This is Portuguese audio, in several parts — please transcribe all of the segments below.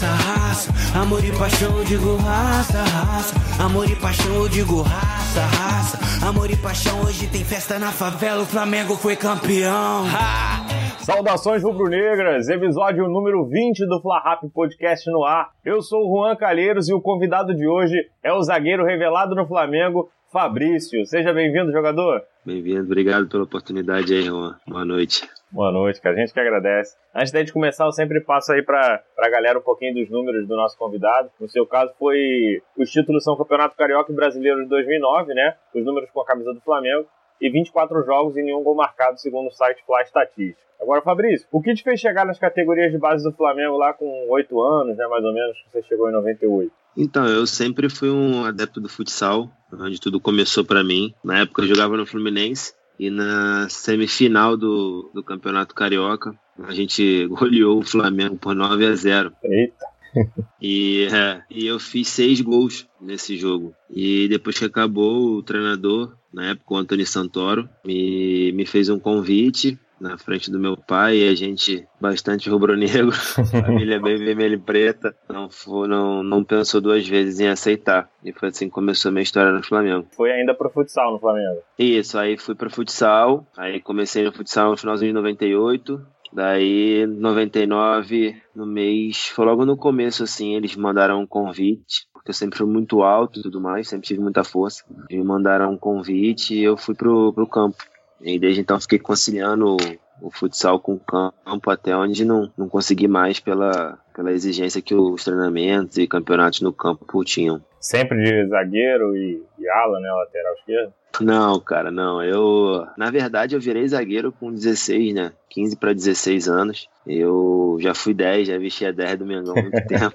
raça, raça. Amor e paixão, eu digo raça, raça. Amor e paixão, eu digo raça, raça. Amor e paixão, hoje tem festa na favela. O Flamengo foi campeão. Ha! Saudações rubro-negras, episódio número 20 do Fla Rap Podcast no ar. Eu sou o Juan Calheiros e o convidado de hoje é o zagueiro revelado no Flamengo, Fabrício. Seja bem-vindo, jogador. Bem-vindo, obrigado pela oportunidade aí, Juan. Boa noite. Boa noite, que a gente que agradece. Antes da gente começar, eu sempre passo aí para a galera um pouquinho dos números do nosso convidado. No seu caso, foi os títulos são Campeonato Carioca e Brasileiro de 2009, né? Os números com a camisa do Flamengo e 24 jogos e nenhum gol marcado, segundo o site Fly Estatística. Agora, Fabrício, o que te fez chegar nas categorias de base do Flamengo lá com 8 anos, né, mais ou menos, que você chegou em 98? Então, eu sempre fui um adepto do futsal, onde tudo começou para mim. Na época eu jogava no Fluminense e na semifinal do, do Campeonato Carioca a gente goleou o Flamengo por 9 a 0. Eita! e, é, e eu fiz seis gols nesse jogo. E depois que acabou, o treinador, na época o Antônio Santoro, me, me fez um convite na frente do meu pai e a gente bastante rubro-negro, família bem vermelha e preta, não, não, não pensou duas vezes em aceitar. E foi assim que começou a minha história no Flamengo. Foi ainda pro futsal no Flamengo? Isso, aí fui pro futsal, aí comecei no futsal no finalzinho de 98, Daí, 99, no mês, foi logo no começo, assim, eles mandaram um convite, porque eu sempre fui muito alto e tudo mais, sempre tive muita força. Eles mandaram um convite e eu fui pro, pro campo. E desde então fiquei conciliando o, o futsal com o campo até onde não, não consegui mais pela, pela exigência que os treinamentos e campeonatos no campo tinham. Sempre de zagueiro e, e ala, né, lateral esquerdo? Não, cara, não. Eu, na verdade, eu virei zagueiro com 16, né? 15 para 16 anos. Eu já fui 10, já vesti a 10 do Mengão há muito tempo.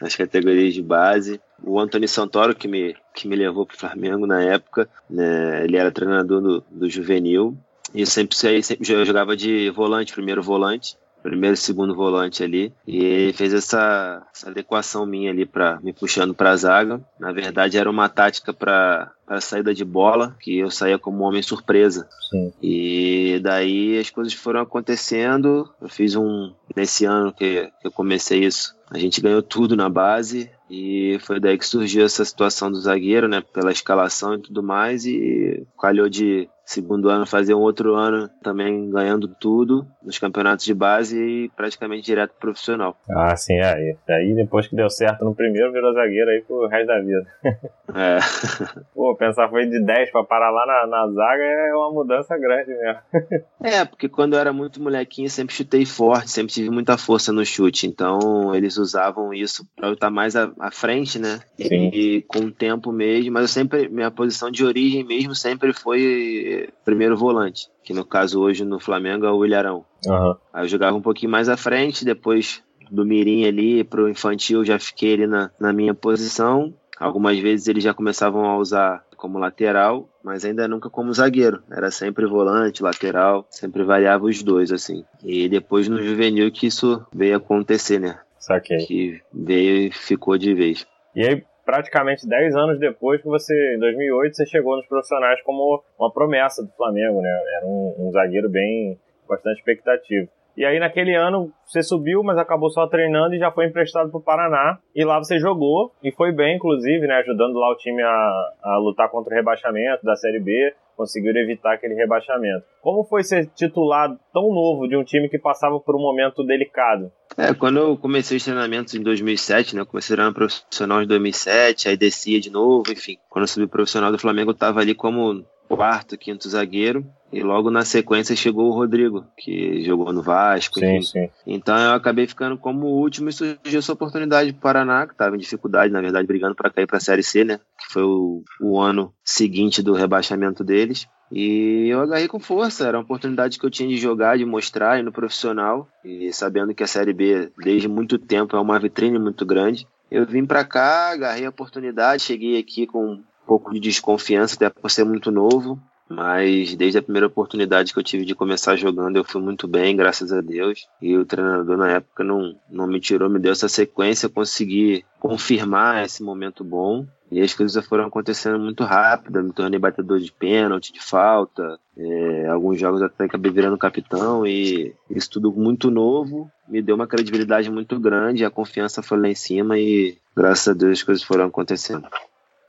Nas categorias de base. O Antônio Santoro, que me, que me levou para o Flamengo na época, né, ele era treinador do, do juvenil. E sempre, sempre eu jogava de volante, primeiro volante primeiro e segundo volante ali. E ele fez essa, essa adequação minha ali para me puxando para a zaga. Na verdade, era uma tática para a saída de bola, que eu saía como homem surpresa. Sim. E daí as coisas foram acontecendo. Eu fiz um. Nesse ano que, que eu comecei isso, a gente ganhou tudo na base. E foi daí que surgiu essa situação do zagueiro, né? Pela escalação e tudo mais. E calhou de segundo ano fazer um outro ano também ganhando tudo nos campeonatos de base e praticamente direto profissional. Ah, sim, aí. Daí depois que deu certo no primeiro, virou zagueiro aí pro resto da vida. É. Pô, pensar foi de 10 para parar lá na, na zaga é uma mudança grande mesmo. É, porque quando eu era muito molequinho, sempre chutei forte, sempre tive muita força no chute. Então eles usavam isso para eu estar mais à, à frente, né? Sim. E com o tempo mesmo, mas eu sempre, minha posição de origem mesmo sempre foi primeiro volante, que no caso hoje no Flamengo é o Ilharão. Uhum. Aí eu jogava um pouquinho mais à frente, depois do Mirim ali pro infantil já fiquei ali na, na minha posição. Algumas vezes eles já começavam a usar como lateral, mas ainda nunca como zagueiro. Era sempre volante, lateral, sempre variava os dois, assim. E depois no juvenil que isso veio acontecer, né? Saquei. Que veio e ficou de vez. E aí, praticamente 10 anos depois que você, em 2008, você chegou nos profissionais como uma promessa do Flamengo, né? Era um, um zagueiro bem, bastante expectativo. E aí naquele ano você subiu, mas acabou só treinando e já foi emprestado para o Paraná. E lá você jogou e foi bem, inclusive, né? Ajudando lá o time a, a lutar contra o rebaixamento da Série B. Conseguiram evitar aquele rebaixamento. Como foi ser titulado tão novo de um time que passava por um momento delicado? É, quando eu comecei os treinamentos em 2007, né? Eu comecei a profissional em 2007, aí descia de novo, enfim. Quando eu subi profissional do Flamengo, eu tava ali como quarto, quinto zagueiro. E logo na sequência chegou o Rodrigo, que jogou no Vasco. Sim, sim. Então eu acabei ficando como último e surgiu essa oportunidade para o Paraná, que estava em dificuldade, na verdade, brigando para cair para a Série C, né? Que foi o, o ano seguinte do rebaixamento deles. E eu agarrei com força, era uma oportunidade que eu tinha de jogar, de mostrar no profissional. E sabendo que a Série B, desde muito tempo, é uma vitrine muito grande. Eu vim para cá, agarrei a oportunidade, cheguei aqui com pouco de desconfiança, até por ser muito novo. Mas desde a primeira oportunidade que eu tive de começar jogando, eu fui muito bem, graças a Deus. E o treinador na época não, não me tirou, me deu essa sequência, eu consegui confirmar esse momento bom. E as coisas foram acontecendo muito rápido. Me tornei batedor de pênalti, de falta. É, alguns jogos até acabei virando capitão. E isso tudo muito novo me deu uma credibilidade muito grande. A confiança foi lá em cima. E graças a Deus as coisas foram acontecendo.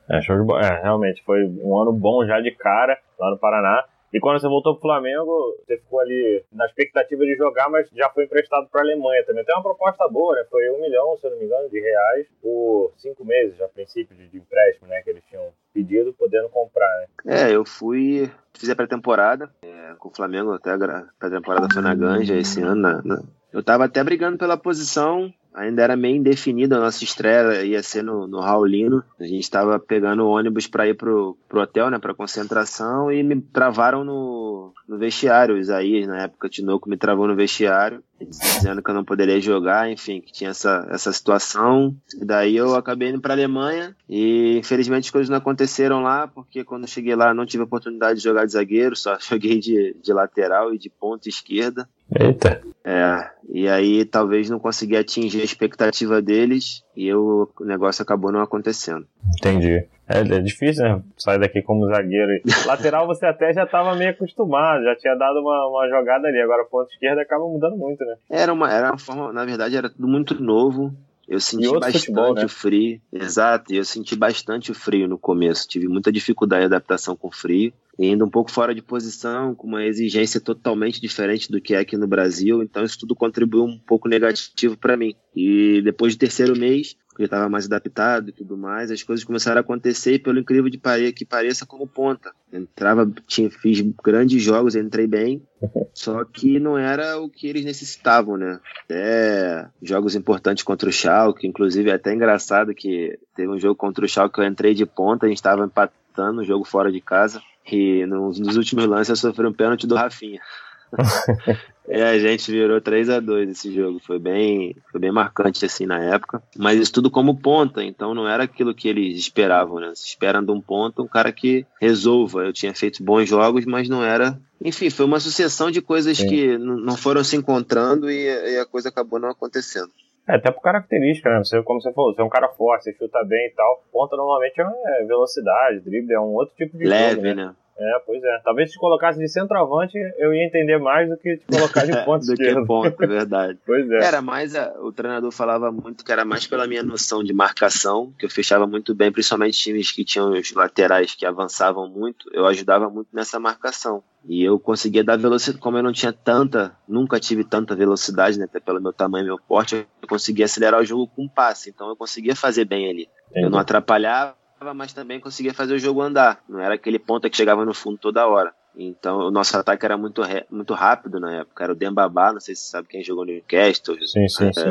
É, show de bola. É, realmente, foi um ano bom já de cara lá no Paraná. E quando você voltou pro Flamengo, você ficou ali na expectativa de jogar, mas já foi emprestado para a Alemanha também. Tem uma proposta boa, né? Foi um milhão, se eu não me engano, de reais por cinco meses, a princípio, de, empréstimo, né? Que eles tinham pedido, podendo comprar, né? É, eu fui, fiz a pré-temporada é, com o Flamengo, até a pré-temporada foi na Ganja esse ano. Na, na... Eu tava até brigando pela posição, ainda era meio indefinido, a nossa estreia ia ser no, no Raulino. A gente estava pegando ônibus para ir pro, pro hotel, né, para concentração, e me travaram no, no vestiário. O Isaías, na época, Tinoco me travou no vestiário, dizendo que eu não poderia jogar, enfim, que tinha essa, essa situação. Daí eu acabei indo para Alemanha e infelizmente as coisas não aconteceram lá, porque quando cheguei lá não tive a oportunidade de jogar de zagueiro, só joguei de, de lateral e de ponta esquerda. Eita. É, e aí talvez não consegui atingir a expectativa deles e eu, o negócio acabou não acontecendo. Entendi. É, é difícil, né? Sair daqui como zagueiro. Lateral você até já estava meio acostumado, já tinha dado uma, uma jogada ali. Agora ponta esquerda acaba mudando muito, né? Era uma, era uma forma, na verdade, era tudo muito novo. Eu senti bastante futebol, né? frio. Exato, eu senti bastante frio no começo. Tive muita dificuldade de adaptação com frio. E ainda um pouco fora de posição, com uma exigência totalmente diferente do que é aqui no Brasil. Então isso tudo contribuiu um pouco negativo para mim. E depois do terceiro mês, eu estava mais adaptado e tudo mais, as coisas começaram a acontecer e pelo incrível de pare que pareça como ponta. Entrava, tinha, fiz grandes jogos, entrei bem, só que não era o que eles necessitavam, né? Até jogos importantes contra o Schalke, inclusive é até engraçado que teve um jogo contra o Schalke que eu entrei de ponta, a gente estava empatando, um jogo fora de casa, e nos, nos últimos lances eu sofri um pênalti do Rafinha. é, a gente virou 3 a 2 esse jogo. Foi bem, foi bem marcante assim na época. Mas isso tudo como ponta, então não era aquilo que eles esperavam, né? Se esperam de um ponta um cara que resolva. Eu tinha feito bons jogos, mas não era. Enfim, foi uma sucessão de coisas Sim. que não foram se encontrando e, e a coisa acabou não acontecendo. É, até por característica, né? Você, como você falou, você é um cara forte, você chuta bem e tal. Ponta normalmente é velocidade, drible, é um outro tipo de Leve, jogo, né? né? É, pois é. Talvez se colocasse de centroavante, eu ia entender mais do que te colocar de ponta Do que ponta, é verdade. pois é. Era mais, a, o treinador falava muito que era mais pela minha noção de marcação, que eu fechava muito bem, principalmente times que tinham os laterais que avançavam muito, eu ajudava muito nessa marcação. E eu conseguia dar velocidade, como eu não tinha tanta, nunca tive tanta velocidade, né, até pelo meu tamanho e meu porte, eu conseguia acelerar o jogo com passe, então eu conseguia fazer bem ali. Entendi. Eu não atrapalhava, mas também conseguia fazer o jogo andar. Não era aquele ponta que chegava no fundo toda hora. Então o nosso ataque era muito, muito rápido na época. Era o Dembaba, não sei se você sabe quem jogou no Newcastle, sim, sim, é, sim.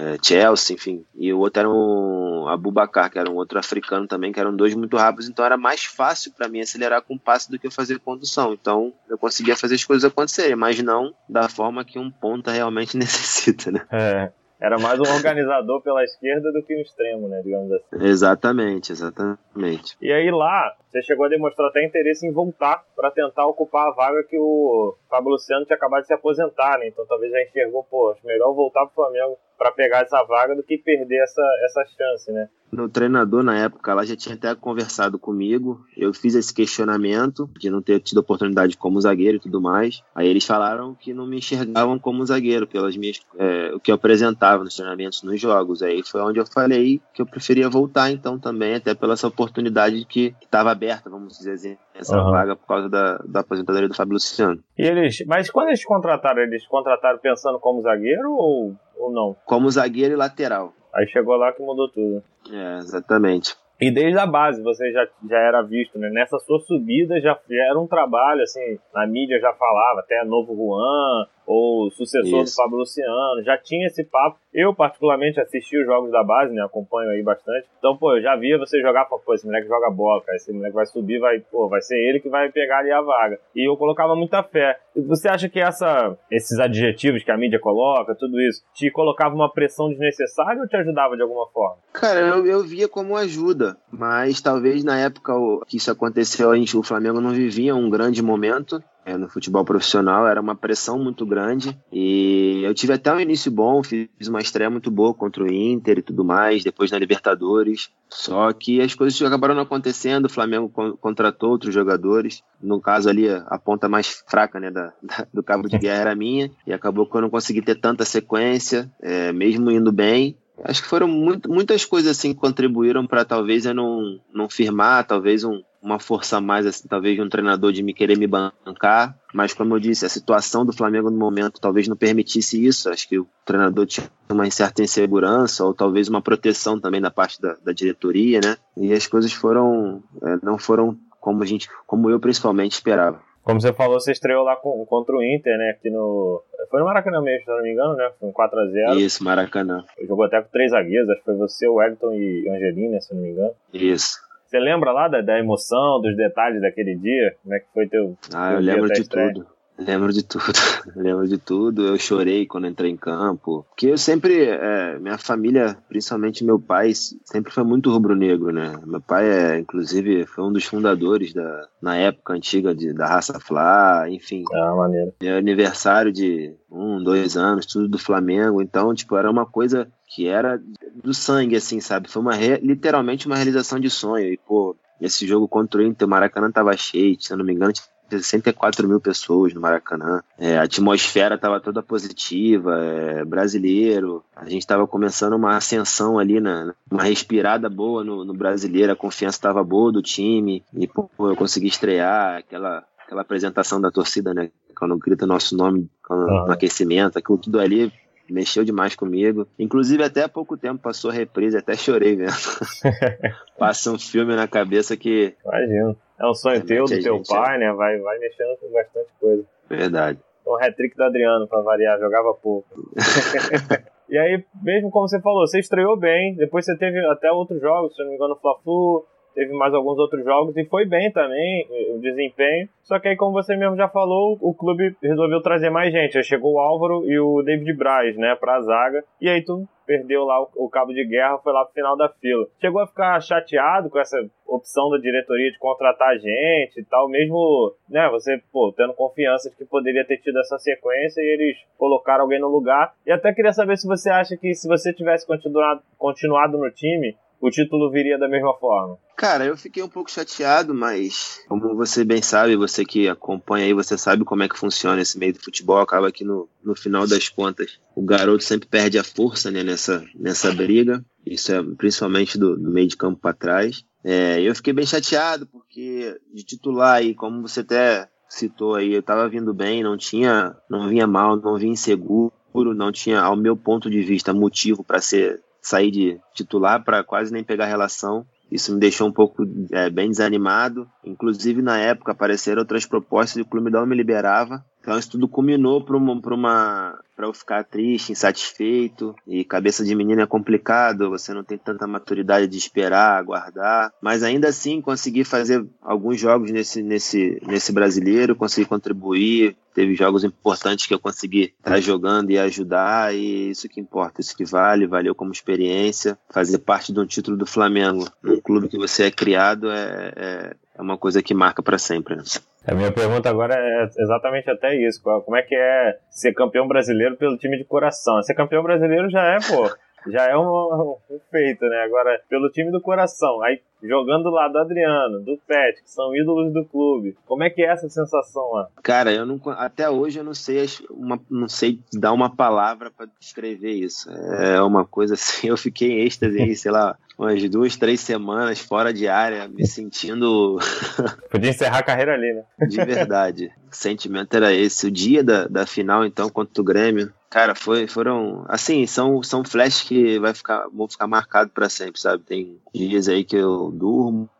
É, Chelsea, enfim. E o outro era um Abubakar, que era um outro africano também, que eram dois muito rápidos. Então era mais fácil para mim acelerar com passe do que fazer condução. Então eu conseguia fazer as coisas acontecerem, mas não da forma que um ponta realmente necessita, né? É. Era mais um organizador pela esquerda do que um extremo, né? Digamos assim. Exatamente, exatamente. E aí lá, você chegou a demonstrar até interesse em voltar para tentar ocupar a vaga que o Fábio Luciano tinha acabado de se aposentar, né? Então talvez já enxergou, pô, acho melhor voltar pro Flamengo para pegar essa vaga do que perder essa, essa chance, né? O treinador, na época, lá já tinha até conversado comigo. Eu fiz esse questionamento de não ter tido oportunidade como zagueiro e tudo mais. Aí eles falaram que não me enxergavam como zagueiro, pelas minhas, é, o que eu apresentava nos treinamentos, nos jogos. Aí foi onde eu falei que eu preferia voltar, então, também, até pela essa oportunidade que estava aberta, vamos dizer assim, essa uhum. vaga por causa da, da aposentadoria do Fábio Luciano. E eles, mas quando eles contrataram, eles contrataram pensando como zagueiro ou, ou não? Como zagueiro e lateral. Aí chegou lá que mudou tudo. É, exatamente. E desde a base você já, já era visto, né? Nessa sua subida já, já era um trabalho, assim, na mídia já falava, até novo Juan, ou sucessor Isso. do Fábio Luciano, já tinha esse papo. Eu, particularmente, assisti os jogos da base, né? Acompanho aí bastante. Então, pô, eu já via você jogar, pô, esse moleque joga bola, cara. Esse moleque vai subir, vai, pô, vai ser ele que vai pegar ali a vaga. E eu colocava muita fé. Você acha que essa, esses adjetivos que a mídia coloca, tudo isso, te colocava uma pressão desnecessária ou te ajudava de alguma forma? Cara, eu, eu via como ajuda, mas talvez na época que isso aconteceu, a gente, o Flamengo não vivia um grande momento é, no futebol profissional, era uma pressão muito grande e eu tive até um início bom, fiz uma estreia muito boa contra o Inter e tudo mais, depois na Libertadores, só que as coisas acabaram não acontecendo, o Flamengo contratou outros jogadores, no caso ali a ponta mais fraca né, da, da, do cabo de guerra era minha, e acabou que eu não consegui ter tanta sequência, é, mesmo indo bem, Acho que foram muito, muitas coisas assim que contribuíram para talvez eu não, não firmar, talvez um, uma força a mais, assim, talvez de um treinador de me querer me bancar. Mas como eu disse, a situação do Flamengo no momento talvez não permitisse isso. Acho que o treinador tinha uma certa insegurança ou talvez uma proteção também da parte da, da diretoria, né? E as coisas foram é, não foram como a gente, como eu principalmente esperava. Como você falou, você estreou lá com, contra o Inter, né? Aqui no. Foi no Maracanã mesmo, se não me engano, né? Foi um 4x0. Isso, Maracanã. Jogou até com três zagueiros, acho que foi você, o Wellington e Angelina, se não me engano. Isso. Você lembra lá da, da emoção, dos detalhes daquele dia? Como é que foi teu. Ah, teu eu lembro de tudo. Lembro de tudo, lembro de tudo. Eu chorei quando entrei em campo. Porque eu sempre, é, minha família, principalmente meu pai, sempre foi muito rubro-negro, né? Meu pai, é, inclusive, foi um dos fundadores da, na época antiga de, da raça Flá, enfim. Ah, maneiro. Meu aniversário de um, dois anos, tudo do Flamengo. Então, tipo, era uma coisa que era do sangue, assim, sabe? Foi uma literalmente uma realização de sonho. E, pô, esse jogo contra o Inter, o Maracanã tava cheio, se eu não me engano, 64 mil pessoas no Maracanã. É, a atmosfera estava toda positiva, é, brasileiro. A gente estava começando uma ascensão ali, na, uma respirada boa no, no brasileiro, a confiança estava boa do time. E pô, eu consegui estrear aquela, aquela apresentação da torcida, né? Quando grita nosso nome no aquecimento, aquilo tudo ali mexeu demais comigo. Inclusive, até há pouco tempo passou a reprise, até chorei vendo. Passa um filme na cabeça que. Imagina. É um sonho teu, do teu pai, é... né? Vai, vai mexendo com bastante coisa. Verdade. Um hat-trick do Adriano, pra variar, jogava pouco. e aí, mesmo como você falou, você estreou bem, depois você teve até outros jogos, se não me engano, Fla-Flu, teve mais alguns outros jogos e foi bem também o desempenho. Só que aí, como você mesmo já falou, o clube resolveu trazer mais gente. Aí chegou o Álvaro e o David Braz, né, pra zaga. E aí tu perdeu lá o, cabo de guerra, foi lá pro final da fila. Chegou a ficar chateado com essa opção da diretoria de contratar gente e tal, mesmo, né, você, pô, tendo confiança de que poderia ter tido essa sequência e eles colocaram alguém no lugar. E até queria saber se você acha que se você tivesse continuado, continuado no time, o título viria da mesma forma? Cara, eu fiquei um pouco chateado, mas como você bem sabe, você que acompanha aí, você sabe como é que funciona esse meio do futebol, acaba que no, no final das contas o garoto sempre perde a força né, nessa, nessa briga, isso é principalmente do, do meio de campo para trás. É, eu fiquei bem chateado porque de titular aí, como você até citou aí, eu tava vindo bem, não tinha, não vinha mal, não vinha inseguro, não tinha, ao meu ponto de vista, motivo para ser sair de titular para quase nem pegar relação. Isso me deixou um pouco é, bem desanimado. Inclusive, na época, apareceram outras propostas e o clube não me liberava. Então, isso tudo culminou para uma, uma, para eu ficar triste, insatisfeito. E cabeça de menino é complicado, você não tem tanta maturidade de esperar, aguardar. Mas ainda assim, consegui fazer alguns jogos nesse, nesse, nesse brasileiro, consegui contribuir, teve jogos importantes que eu consegui estar jogando e ajudar, e isso que importa, isso que vale, valeu como experiência. Fazer parte de um título do Flamengo, num clube que você é criado, é, é, é uma coisa que marca para sempre. Né? A minha pergunta agora é exatamente até isso. Como é que é ser campeão brasileiro pelo time de coração? Ser campeão brasileiro já é, pô, já é um, um, feito, né? Agora, pelo time do coração, aí jogando lá do Adriano, do Pet, que são ídolos do clube. Como é que é essa sensação lá? Cara, eu não, até hoje eu não sei, uma, não sei dar uma palavra para descrever isso. É uma coisa assim, eu fiquei em êxtase, sei lá, umas duas, três semanas fora de área, me sentindo. Podia encerrar a carreira ali, né? De verdade. O sentimento era esse. O dia da, da final, então, contra o Grêmio, Cara, foi, foram. Assim, são, são flashes que vai ficar, vão ficar marcados para sempre, sabe? Tem dias aí que eu durmo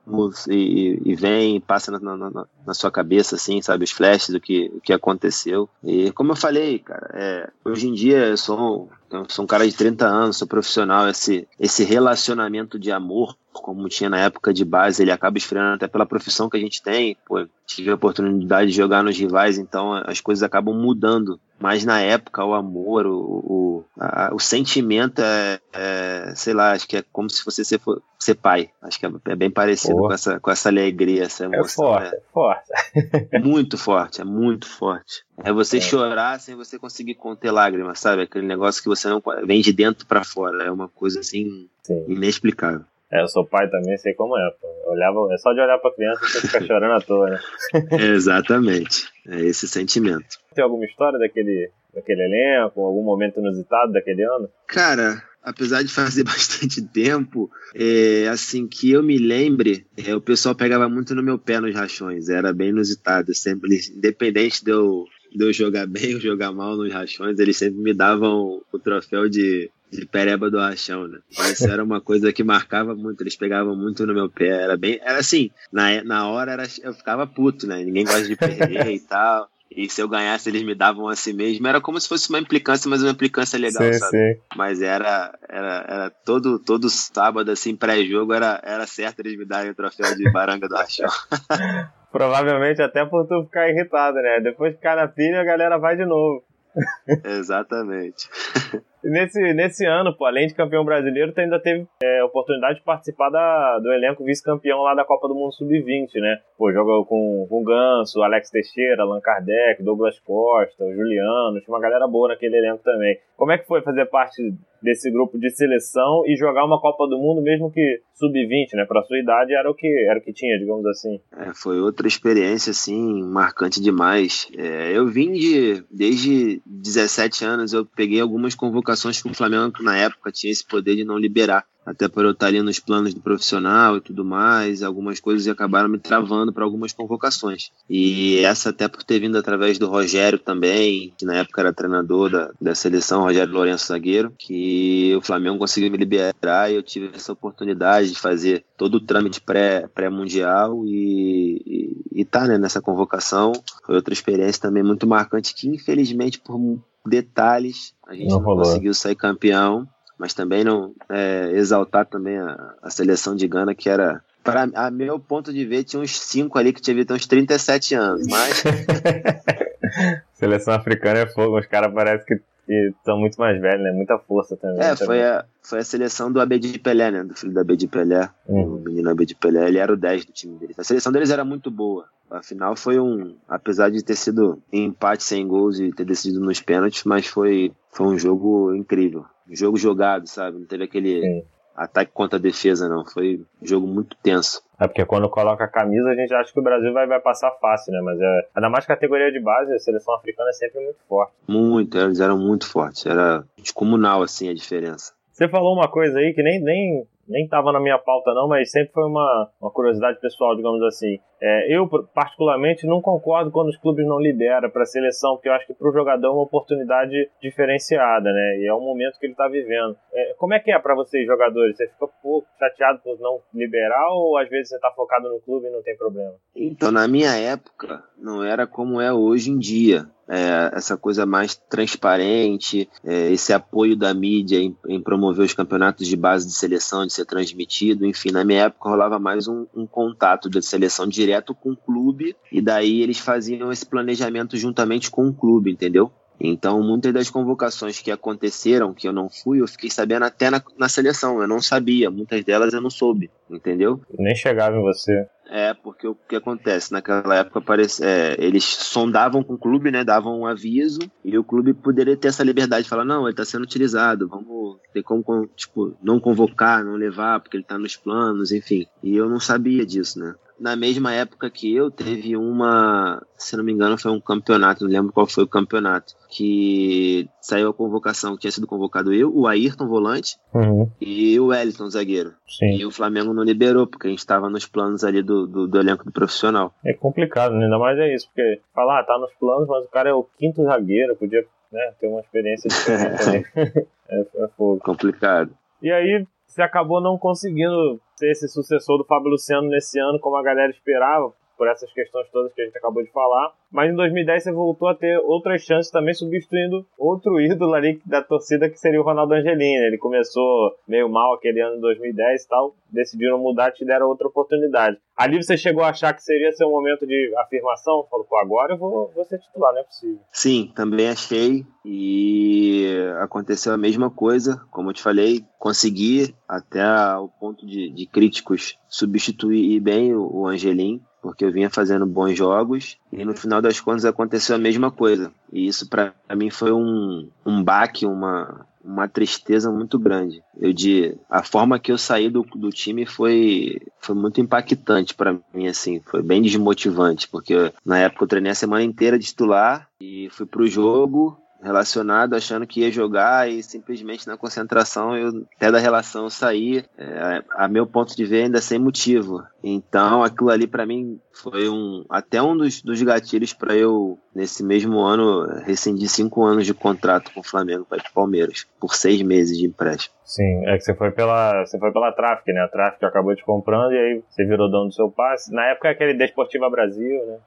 e, e vem, passa na, na, na, sua cabeça, assim, sabe? Os flashes do que, do que aconteceu. E como eu falei, cara, é, hoje em dia eu sou, eu sou um cara de 30 anos, sou profissional. Esse, esse relacionamento de amor como tinha na época de base, ele acaba esfriando até pela profissão que a gente tem. Pô, tive a oportunidade de jogar nos rivais, então as coisas acabam mudando. Mas na época, o amor, o, o, a, o sentimento é, é, sei lá, acho que é como se você ser, ser pai. Acho que é, é bem parecido. Com essa, com essa alegria, essa É emoção. forte, né? é forte. Muito forte, é muito forte. É você É. chorar sem você conseguir conter lágrimas, sabe? Aquele negócio que você não vem de dentro pra fora. É uma coisa assim Sim. inexplicável. É, eu sou pai também, sei como é. Pô. Eu Olhava, é só de olhar pra criança você fica chorando à toa, né? Exatamente. É esse sentimento. Tem alguma história daquele, daquele elenco, algum momento inusitado daquele ano? Cara, apesar de fazer bastante tempo, é, assim que eu me lembre, é, o pessoal pegava muito no meu pé nos rachões. Era bem inusitado. Sempre, independente de eu, de eu jogar bem ou jogar mal nos rachões, eles sempre me davam o troféu de, de pereba do rachão, né? Isso era uma coisa que marcava muito. Eles pegavam muito no meu pé. Era bem, era assim. Na, na hora era, eu ficava puto, né? Ninguém gosta de perder e tal. E se eu ganhasse, eles me davam assim mesmo. Era como se fosse uma implicância, mas uma implicância legal, sim, sabe? sim. Mas era, era, era todo, todo sábado, assim, pré-jogo, era, era certo eles me darem o troféu de baranga do Rachão. Provavelmente até por tu ficar irritado, né? Depois de ficar na pilha, a galera vai de novo. Exatamente. Nesse, nesse ano, pô, além de campeão brasileiro, tu ainda teve é, oportunidade de participar da, do elenco vice-campeão lá da Copa do Mundo Sub-20, né? Pô, jogou com, com o Ganso, Alex Teixeira, Allan Kardec, Douglas Costa, Juliano, tinha uma galera boa naquele elenco também. Como é que foi fazer parte desse grupo de seleção e jogar uma Copa do Mundo, mesmo que sub-20, né? Pra sua idade era o que, era o que tinha, digamos assim. É, foi outra experiência, assim, marcante demais. É, eu vim de, desde 17 anos, eu peguei algumas convocações que o Flamengo, na época, tinha esse poder de não liberar. Até por eu estar ali nos planos do profissional e tudo mais, algumas coisas acabaram me travando para algumas convocações. E essa até por ter vindo através do Rogério também, que na época era treinador da, da seleção, Rogério Lourenço Zagueiro, que o Flamengo conseguiu me liberar e eu tive essa oportunidade de fazer todo o trâmite pré- pré-mundial e, e, e tá né, nessa convocação. Foi outra experiência também muito marcante que infelizmente por detalhes. A gente Não não, conseguiu sair campeão, mas também não é, exaltar também a, a seleção de Gana que era para a meu ponto de ver tinha uns cinco ali que tinha vindo uns 37 anos, mas Seleção africana é fogo, os caras parecem que estão muito mais velhos, né? Muita força também. é, também. foi a, foi a seleção do Abedi Pelé, né, do filho do Abedi Pelé, Uhum. o menino Abedi Pelé, ele era o 10 do time deles. A seleção deles era muito boa. Afinal foi um, apesar de ter sido empate sem gols e ter decidido nos pênaltis, mas foi foi um jogo incrível. Um jogo jogado, sabe? Não teve aquele Sim. Ataque contra a defesa, não. Foi um jogo muito tenso. É porque quando coloca a camisa, a gente acha que o Brasil vai, vai passar fácil, né? Mas é. Ainda mais categoria de base, a seleção africana é sempre muito forte. Muito, eles eram muito fortes. Era descomunal, assim, a diferença. Você falou uma coisa aí que nem, nem, nem tava na minha pauta, não, mas sempre foi uma, uma curiosidade pessoal, digamos assim. É, eu, particularmente, não concordo quando os clubes não liberam para a seleção, porque eu acho que para o jogador é uma oportunidade diferenciada, né? E é o momento que ele está vivendo. É, como é que é para vocês, jogadores? Você fica pô, chateado por não liberar ou às vezes você está focado no clube e não tem problema? Então, na minha época, não era como é hoje em dia. É, essa coisa mais transparente, é, esse apoio da mídia em, em promover os campeonatos de base de seleção, de ser transmitido, enfim, na minha época rolava mais um, um contato da seleção direto com o clube, e daí eles faziam esse planejamento juntamente com o clube, entendeu? Então, muitas das convocações que aconteceram, que eu não fui, eu fiquei sabendo até na, na seleção. Eu não sabia, muitas delas eu não soube, entendeu? Nem chegava em você. É, porque o que acontece? Naquela época parece, é, eles sondavam com o clube, né? Davam um aviso e o clube poderia ter essa liberdade de falar, não, ele está sendo utilizado, vamos ter como tipo, não convocar, não levar, porque ele está nos planos, enfim. E eu não sabia disso, né? Na mesma época que eu, teve uma, se não me engano, foi um campeonato, não lembro qual foi o campeonato, que saiu a convocação, que tinha sido convocado eu, o Ayrton, volante, Uhum. e o Wellington, zagueiro. Sim. E o Flamengo não liberou, porque a gente estava nos planos ali do, do, do elenco do profissional. É complicado, né? ainda mais é isso, porque falar, ah, tá nos planos, mas o cara é o quinto zagueiro, podia né, ter uma experiência diferente é, é fogo. Complicado. E aí, você acabou não conseguindo ser esse sucessor do Fábio Luciano nesse ano, como a galera esperava. por essas questões todas que a gente acabou de falar. Mas em 2010 você voltou a ter outras chances também, substituindo outro ídolo ali da torcida que seria o Ronaldo Angelini. Ele começou meio mal aquele ano de 2010 e tal, decidiram mudar, te deram outra oportunidade. Ali você chegou a achar que seria seu momento de afirmação? Falou, pô, agora eu vou, vou ser titular, não é possível. Sim, também achei. E aconteceu a mesma coisa, como eu te falei, consegui até o ponto de, de críticos substituir bem o, o Angelim porque eu vinha fazendo bons jogos e no final das contas aconteceu a mesma coisa. E isso para mim foi um, um baque, uma, uma tristeza muito grande. Eu de a forma que eu saí do, do time foi foi muito impactante para mim assim, foi bem desmotivante, porque na época eu treinei a semana inteira de titular e fui pro jogo relacionado, achando que ia jogar e simplesmente na concentração eu até da relação sair, é, a meu ponto de ver ainda sem motivo. Então aquilo ali para mim foi um até um dos, dos gatilhos para eu nesse mesmo ano rescindir cinco anos de contrato com o Flamengo para o Palmeiras por seis meses de empréstimo. Sim, é que você foi pela você foi pela Traffic, né? A Traffic acabou te comprando e aí você virou dono do seu passe. Na época aquele Desportiva Brasil, né?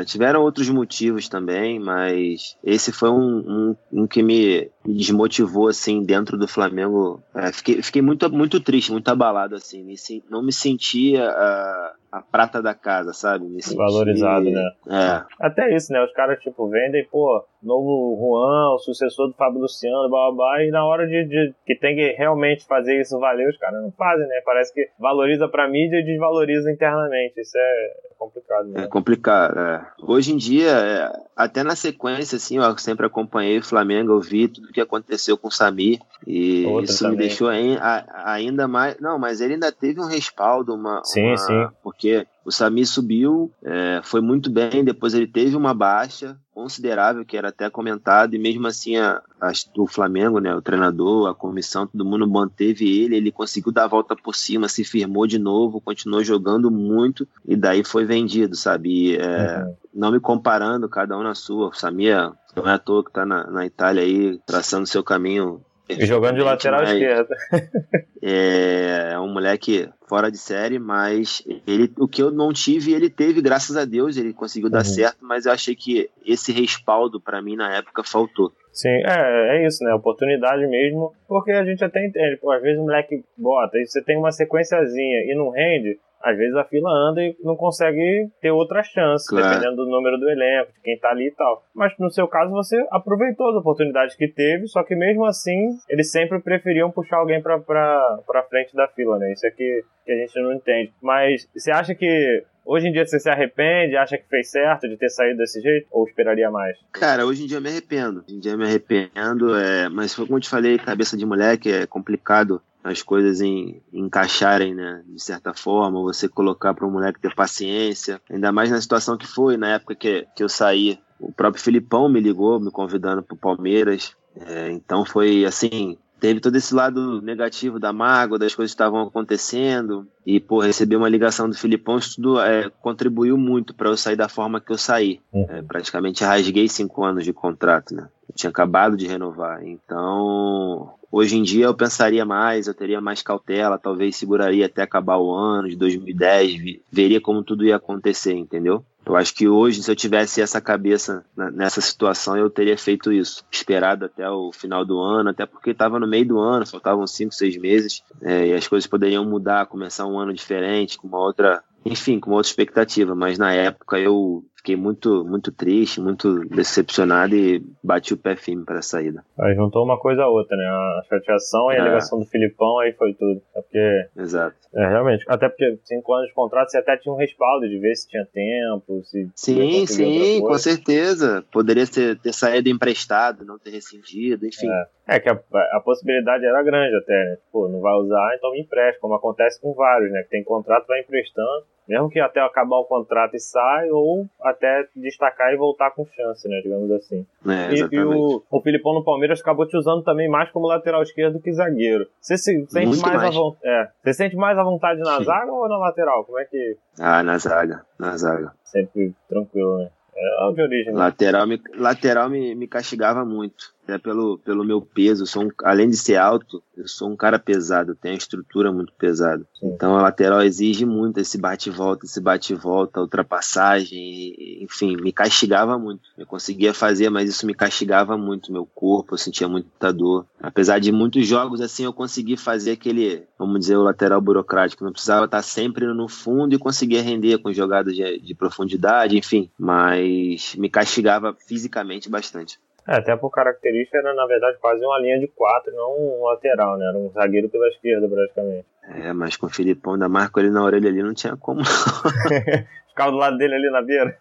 É, tiveram outros motivos também, mas esse foi um, um, um que me desmotivou assim dentro do Flamengo. É, fiquei, fiquei muito muito triste, muito abalado assim. Me, não me sentia a, a prata da casa, sabe? Me sentia, Valorizado, né? É. Até isso, né? Os caras tipo vendem, pô, novo Juan, o sucessor do Fábio Luciano, blá, blá, blá, e na hora de, de, que tem que realmente fazer isso valer, os caras não fazem, né? Parece que valoriza pra mídia e desvaloriza internamente. Isso é complicado, né? É complicado, é. Hoje em dia, é, até na sequência, assim, eu sempre acompanhei o Flamengo, eu vi tudo que aconteceu com o Samir, e Outra isso também. me deixou ainda mais... Não, mas ele ainda teve um respaldo, uma... Sim, uma... sim. Porque o Sami subiu, é, foi muito bem, depois ele teve uma baixa considerável, que era até comentado, e mesmo assim a, a, o Flamengo, né, o treinador, a comissão, todo mundo manteve ele, ele conseguiu dar a volta por cima, se firmou de novo, continuou jogando muito, e daí foi vendido, sabe? E, é, uhum. Não me comparando, cada um na sua, o Sami é, não é à toa que está na, na Itália aí, traçando seu caminho jogando de lateral esquerda. É, é um moleque fora de série, mas ele, o que eu não tive, ele teve, graças a Deus, ele conseguiu dar uhum. certo, mas eu achei que esse respaldo para mim na época faltou. Sim, é, é isso, né? Oportunidade mesmo, porque a gente até entende, pô, às vezes o moleque bota, e você tem uma sequenciazinha e não rende, às vezes a fila anda e não consegue ter outra chance, claro. dependendo do número do elenco, de quem tá ali e tal. Mas no seu caso, você aproveitou as oportunidades que teve, só que mesmo assim, eles sempre preferiam puxar alguém pra, pra, pra frente da fila, né? Isso é que, que a gente não entende. Mas você acha que Hoje em dia você se arrepende, acha que fez certo de ter saído desse jeito? Ou esperaria mais? Cara, hoje em dia eu me arrependo. Hoje em dia eu me arrependo, é... mas como eu te falei, cabeça de moleque é complicado as coisas em, encaixarem, né? De certa forma, você colocar para um moleque ter paciência, ainda mais na situação que foi, na época que, que eu saí. O próprio Filipão me ligou, me convidando para o Palmeiras. É, então foi assim, teve todo esse lado negativo da mágoa, das coisas que estavam acontecendo. E, pô, receber uma ligação do Filipão, isso tudo é, contribuiu muito para eu sair da forma que eu saí. Uhum. É, praticamente rasguei cinco anos de contrato, né? Eu tinha acabado de renovar. Então, hoje em dia eu pensaria mais, eu teria mais cautela, talvez seguraria até acabar o ano de 2010, veria como tudo ia acontecer, entendeu? Eu acho que hoje, se eu tivesse essa cabeça nessa situação, eu teria feito isso. Esperado até o final do ano, até porque estava no meio do ano, faltavam cinco, seis meses, é, e as coisas poderiam mudar, começar um ano diferente, com uma outra, enfim, com uma outra expectativa. Mas na época eu fiquei muito, muito triste, muito decepcionado e bati o pé firme para a saída. Aí juntou uma coisa a outra, né? A chateação e é. a ligação do Filipão, aí foi tudo. É porque. Exato. É, realmente. Até porque cinco anos de contrato você até tinha um respaldo de ver se tinha tempo, se. Sim, sim, com certeza. Poderia ter, ter saído emprestado, não ter rescindido, enfim. É, é que a, a, possibilidade era grande até, né? Pô, não vai usar, então me empresta, como acontece com vários, né? Que tem contrato, vai emprestando mesmo que até acabar o contrato e sai, ou até destacar e voltar com chance, né? Digamos assim. É, e, e o, o Filipão no Palmeiras acabou te usando também mais como lateral esquerdo que zagueiro. Você se sente mais, mais. A, é, você sente mais à vontade na Sim. zaga ou na lateral? Como é que. Ah, na zaga. Na zaga. Sempre tranquilo, né? É de origem. Né? Lateral, me, lateral me, me castigava muito. Até pelo, pelo meu peso. sou um, além de ser alto, eu sou um cara pesado, tenho a estrutura muito pesada. Então a lateral exige muito esse bate-volta, esse bate-volta, ultrapassagem, enfim, me castigava muito. Eu conseguia fazer, mas isso me castigava muito meu corpo, eu sentia muita dor. Apesar de muitos jogos assim, eu consegui fazer aquele, vamos dizer, o lateral burocrático. Não precisava estar sempre no fundo e conseguia render com jogadas de, de profundidade, enfim. Mas me castigava fisicamente bastante. É, até por característica era, na verdade, quase uma linha de quatro, não um lateral, né? Era um zagueiro pela esquerda, praticamente. É, mas com o Filipão, ainda marco ele na orelha ali, não tinha como. Ficava do lado dele ali na beira.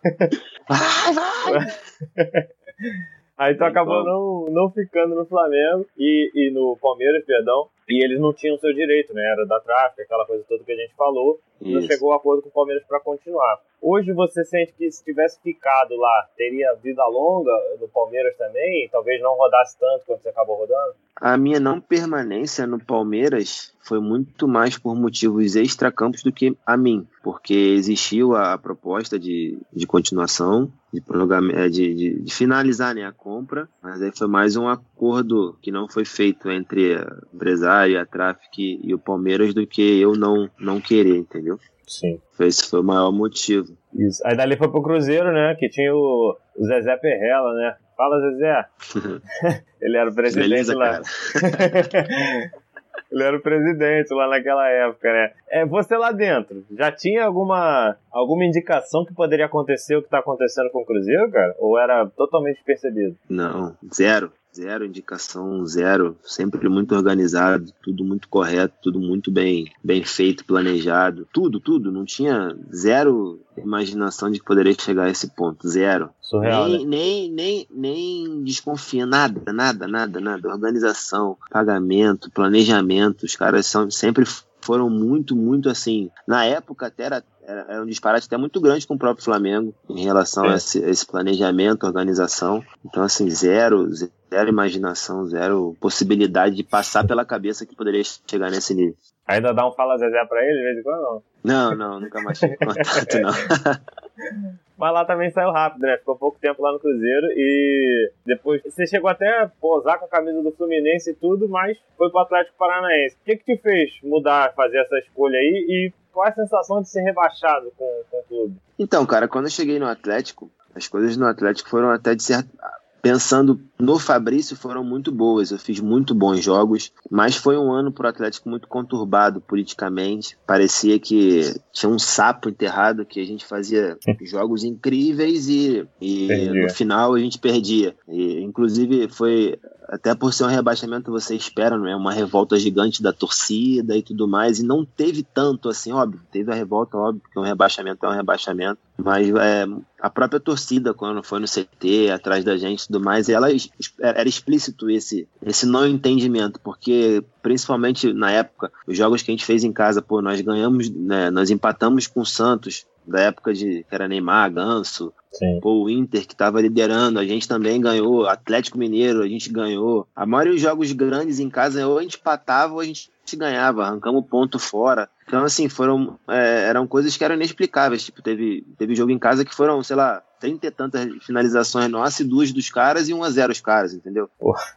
Vai, vai! Aí tu acabou não, não ficando no Flamengo e, e no Palmeiras, perdão, e eles não tinham seu direito, né? Era da tráfico, aquela coisa toda que a gente falou. Isso. Não chegou a acordo com o Palmeiras para continuar. Hoje você sente que se tivesse ficado lá, teria vida longa no Palmeiras também? Talvez não rodasse tanto quanto você acabou rodando? A minha não permanência no Palmeiras foi muito mais por motivos extracampos do que a mim, porque existiu a proposta de, de continuação, de, é, de, de, de finalizar né, a compra, mas aí foi mais um acordo que não foi feito entre empresária, a Traffic e o Palmeiras do que eu não, não querer, entendeu? Sim. Esse foi o maior motivo. Isso. Aí dali foi pro Cruzeiro, né? Que tinha o, o Zezé Perrella, né? Fala, Zezé. Ele era o presidente Beleza, lá. Ele era o presidente lá naquela época, né? É, você lá dentro, já tinha alguma, alguma indicação que poderia acontecer o que tá acontecendo com o Cruzeiro, cara? Ou era totalmente percebido? Não, zero zero indicação, zero, sempre muito organizado, tudo muito correto, tudo muito bem, bem feito, planejado, tudo, tudo, não tinha zero imaginação de que poderia chegar a esse ponto, zero. Surreal, nem, né? nem, nem, nem desconfia, nada, nada, nada, nada, organização, pagamento, planejamento, os caras são sempre foram muito, muito assim. Na época até era, era, um disparate até muito grande com o próprio Flamengo em relação é. a, esse, a, esse, planejamento, organização. Então, assim, zero, zero imaginação, zero possibilidade de passar pela cabeça que poderia chegar nesse nível. Ainda dá um fala Zezé pra ele de vez em quando, não? Não, não, nunca mais tive contato, não. Mas lá também saiu rápido, né? Ficou pouco tempo lá no Cruzeiro e depois você chegou até a posar com a camisa do Fluminense e tudo, mas foi pro Atlético Paranaense. O que que te fez mudar, fazer essa escolha aí e qual é a sensação de ser rebaixado com, com o clube? Então, cara, quando eu cheguei no Atlético, as coisas no Atlético foram até de certo pensando no Fabrício, foram muito boas. Eu fiz muito bons jogos, mas foi um ano para o Atlético muito conturbado politicamente. Parecia que tinha um sapo enterrado, que a gente fazia jogos incríveis e, e no final a gente perdia. E, inclusive, foi até por ser um rebaixamento, você espera, não é? Uma revolta gigante da torcida e tudo mais, e não teve tanto assim, óbvio. Teve a revolta, óbvio, porque um rebaixamento é um rebaixamento. Mas é, a própria torcida, quando foi no CT, atrás da gente e tudo mais, ela era explícito esse, esse não entendimento, porque principalmente na época, os jogos que a gente fez em casa, pô, nós ganhamos, né, nós empatamos com o Santos, da época de que era Neymar, Ganso, Sim. Pô, o Inter que estava liderando, a gente também ganhou, Atlético Mineiro, a gente ganhou. A maioria dos jogos grandes em casa, ou a gente empatava ou a gente ganhava, arrancamos ponto fora. Então, assim, foram. É, eram coisas que eram inexplicáveis. Tipo, teve, teve jogo em casa que foram, sei lá, trinta e tantas finalizações nossas e duas dos caras e um a zero os caras, entendeu?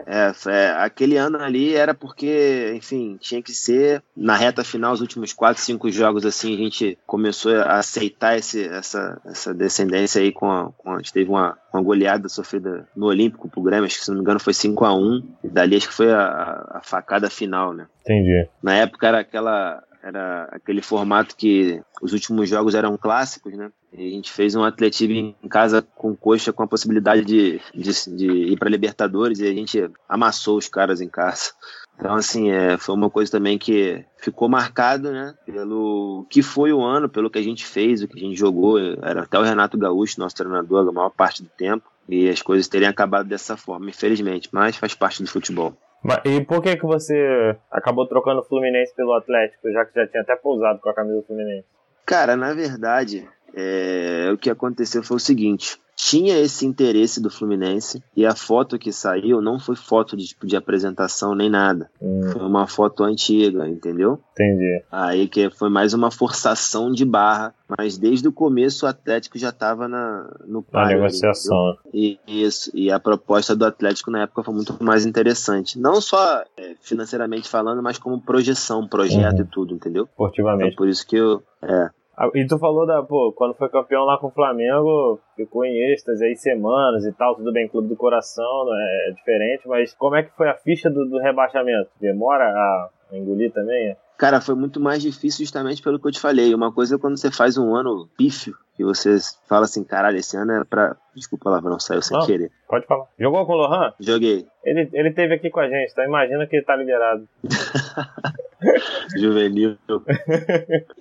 É, é, aquele ano ali era porque, enfim, tinha que ser na reta final, os últimos quatro, cinco jogos, assim, a gente começou a aceitar esse, essa, essa descendência aí com a, com a, a gente teve uma, uma goleada sofrida no Olímpico pro Grêmio, acho que se não me engano foi 5 a 1 e dali acho que foi a, a facada final, né? Entendi. Na época era aquela era aquele formato que os últimos jogos eram clássicos, né? E a gente fez um atletismo em casa com coxa com a possibilidade de, de, de ir para Libertadores e a gente amassou os caras em casa. Então, assim, é, foi uma coisa também que ficou marcado, né? Pelo que foi o ano, pelo que a gente fez, o que a gente jogou. Era até o Renato Gaúcho, nosso treinador, a maior parte do tempo. E as coisas teriam acabado dessa forma, infelizmente. Mas faz parte do futebol. E por que que você acabou trocando o Fluminense pelo Atlético, já que já tinha até pousado com a camisa do Fluminense? Cara, na verdade, é, o que aconteceu foi o seguinte: tinha esse interesse do Fluminense e a foto que saiu não foi foto de, tipo, de apresentação nem nada. Hum. Foi uma foto antiga, entendeu? Entendi. Aí que foi mais uma forçação de barra, mas desde o começo o Atlético já estava na, no Na negociação. E, isso, e a proposta do Atlético na época foi muito mais interessante. Não só é, financeiramente falando, mas como projeção, projeto uhum. e tudo, entendeu? Esportivamente. É por isso que eu. É, e tu falou da, pô, quando foi campeão lá com o Flamengo, ficou em êxtase aí semanas e tal, tudo bem, clube do coração, é, é diferente, mas como é que foi a ficha do, do rebaixamento? Demora a engolir também? Cara, foi muito mais difícil justamente pelo que eu te falei. Uma coisa é quando você faz um ano pífio, que você fala assim, caralho, esse ano é pra. Desculpa lá, não saiu sem não, querer. Pode falar. Jogou com o Lohan? Joguei. Ele, ele teve aqui com a gente, tá? Imagina que ele tá liberado. Juvenil.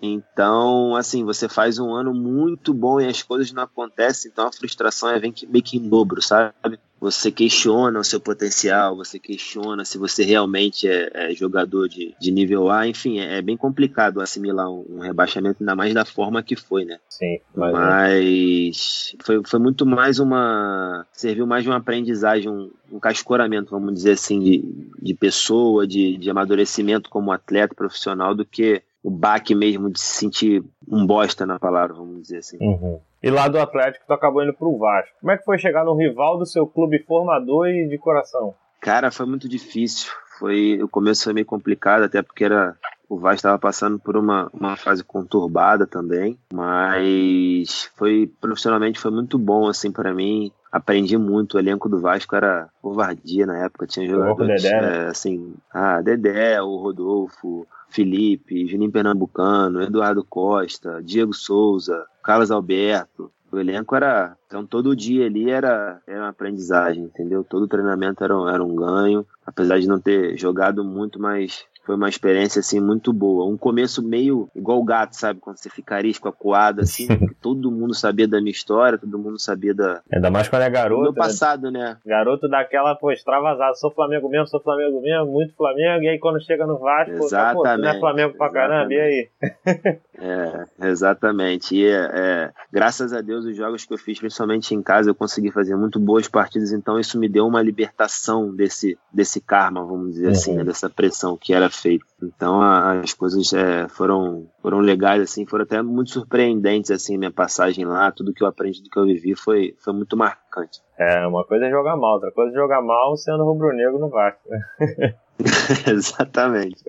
Então, assim, você faz um ano muito bom e as coisas não acontecem, então a frustração é vem meio que em dobro, sabe? Você questiona o seu potencial, você questiona se você realmente é, é jogador de, de nível A, enfim, é, é bem complicado assimilar um, um, rebaixamento, ainda mais da forma que foi, né? Sim, mas, mas foi, foi muito mais uma. serviu mais de uma aprendizagem, um, um cascoramento, vamos dizer assim, de, de pessoa, de, de amadurecimento como atleta profissional, do que o baque mesmo de se sentir um bosta na palavra, vamos dizer assim. Uhum. E lá do Atlético tu acabou indo pro Vasco. Como é que foi chegar no rival do seu clube formador e de coração? Cara, foi muito difícil. Foi, o começo foi meio complicado, até porque era o Vasco estava passando por uma, uma fase conturbada também, mas foi profissionalmente foi muito bom assim para mim. Aprendi muito. O elenco do Vasco era covardia na época. Tinha jogadores Dedé, né? é, assim, ah, Dedé, o Rodolfo, Felipe, Juninho Pernambucano, Eduardo Costa, Diego Souza, Carlos Alberto. O elenco era. Então todo dia ali era, era uma aprendizagem, entendeu? Todo treinamento era, era um ganho. Apesar de não ter jogado muito, mas foi uma experiência assim muito boa. Um começo meio igual o gato, sabe? Quando você fica arisco, acuado, assim, todo mundo sabia da minha história, todo mundo sabia da. Ainda mais quando é garoto. Do meu né? passado, né? né? Garoto daquela, pô, extravasada. Sou Flamengo mesmo, sou Flamengo mesmo, muito Flamengo. E aí quando chega no Vasco, exatamente, pô, tu não é Flamengo pra caramba, e aí? é, exatamente. E é, graças a Deus, os jogos que eu fiz, principalmente em casa, eu consegui fazer muito boas partidas, então isso me deu uma libertação desse, desse karma, vamos dizer assim, uhum. assim, né? dessa pressão que era feito. Então a, as coisas é, foram, foram legais, assim, foram até muito surpreendentes, assim, minha passagem lá, tudo que eu aprendi, tudo que eu vivi foi, foi muito marcante. É, uma coisa é jogar mal, outra coisa é jogar mal sendo rubro-negro no Vasco. Exatamente.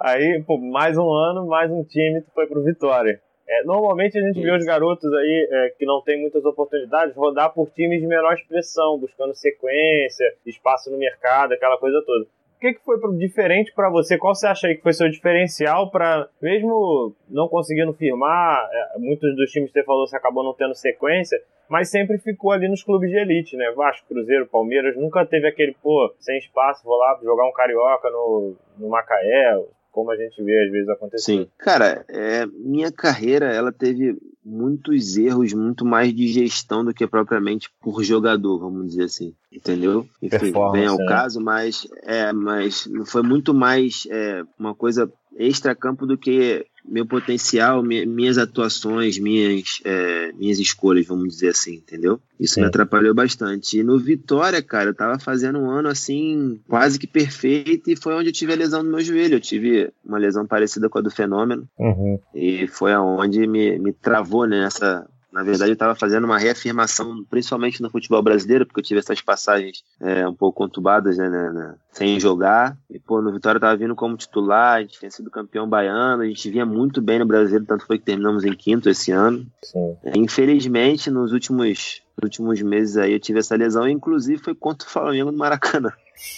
Aí, pô, mais um ano, mais um time, tu foi pro Vitória. É, normalmente a gente Isso. vê os garotos aí é, que não tem muitas oportunidades rodar por times de menor expressão, buscando sequência, espaço no mercado, aquela coisa toda. O que, que foi diferente para você? Qual você acha aí que foi seu diferencial para, mesmo não conseguindo firmar, é, muitos dos times que você falou você acabou não tendo sequência, mas sempre ficou ali nos clubes de elite, né? Vasco, Cruzeiro, Palmeiras, nunca teve aquele, pô, sem espaço, vou lá jogar um carioca no, no Macaé, como a gente vê às vezes acontecer. Sim, cara, é, minha carreira ela teve muitos erros, muito mais de gestão do que propriamente por jogador, vamos dizer assim, entendeu? Enfim, vem ao né? caso, mas é, mas foi muito mais é, uma coisa extra-campo do que meu potencial, minhas atuações, minhas, é, minhas escolhas, vamos dizer assim, entendeu? Isso me atrapalhou bastante. E no Vitória, cara, eu tava fazendo um ano assim, quase que perfeito, e foi onde eu tive a lesão no meu joelho. Eu tive uma lesão parecida com a do Fenômeno, uhum. e foi aonde me, me travou nessa na verdade, eu estava fazendo uma reafirmação, principalmente no futebol brasileiro, porque eu tive essas passagens é, um pouco conturbadas, né, né, né, sem jogar. E, pô, no Vitória eu tava vindo como titular, a gente tinha sido campeão baiano, a gente vinha muito bem no Brasileiro, tanto foi que terminamos em quinto esse ano. É, infelizmente, nos últimos, nos últimos meses aí eu tive essa lesão, e inclusive foi contra o Flamengo no Maracanã.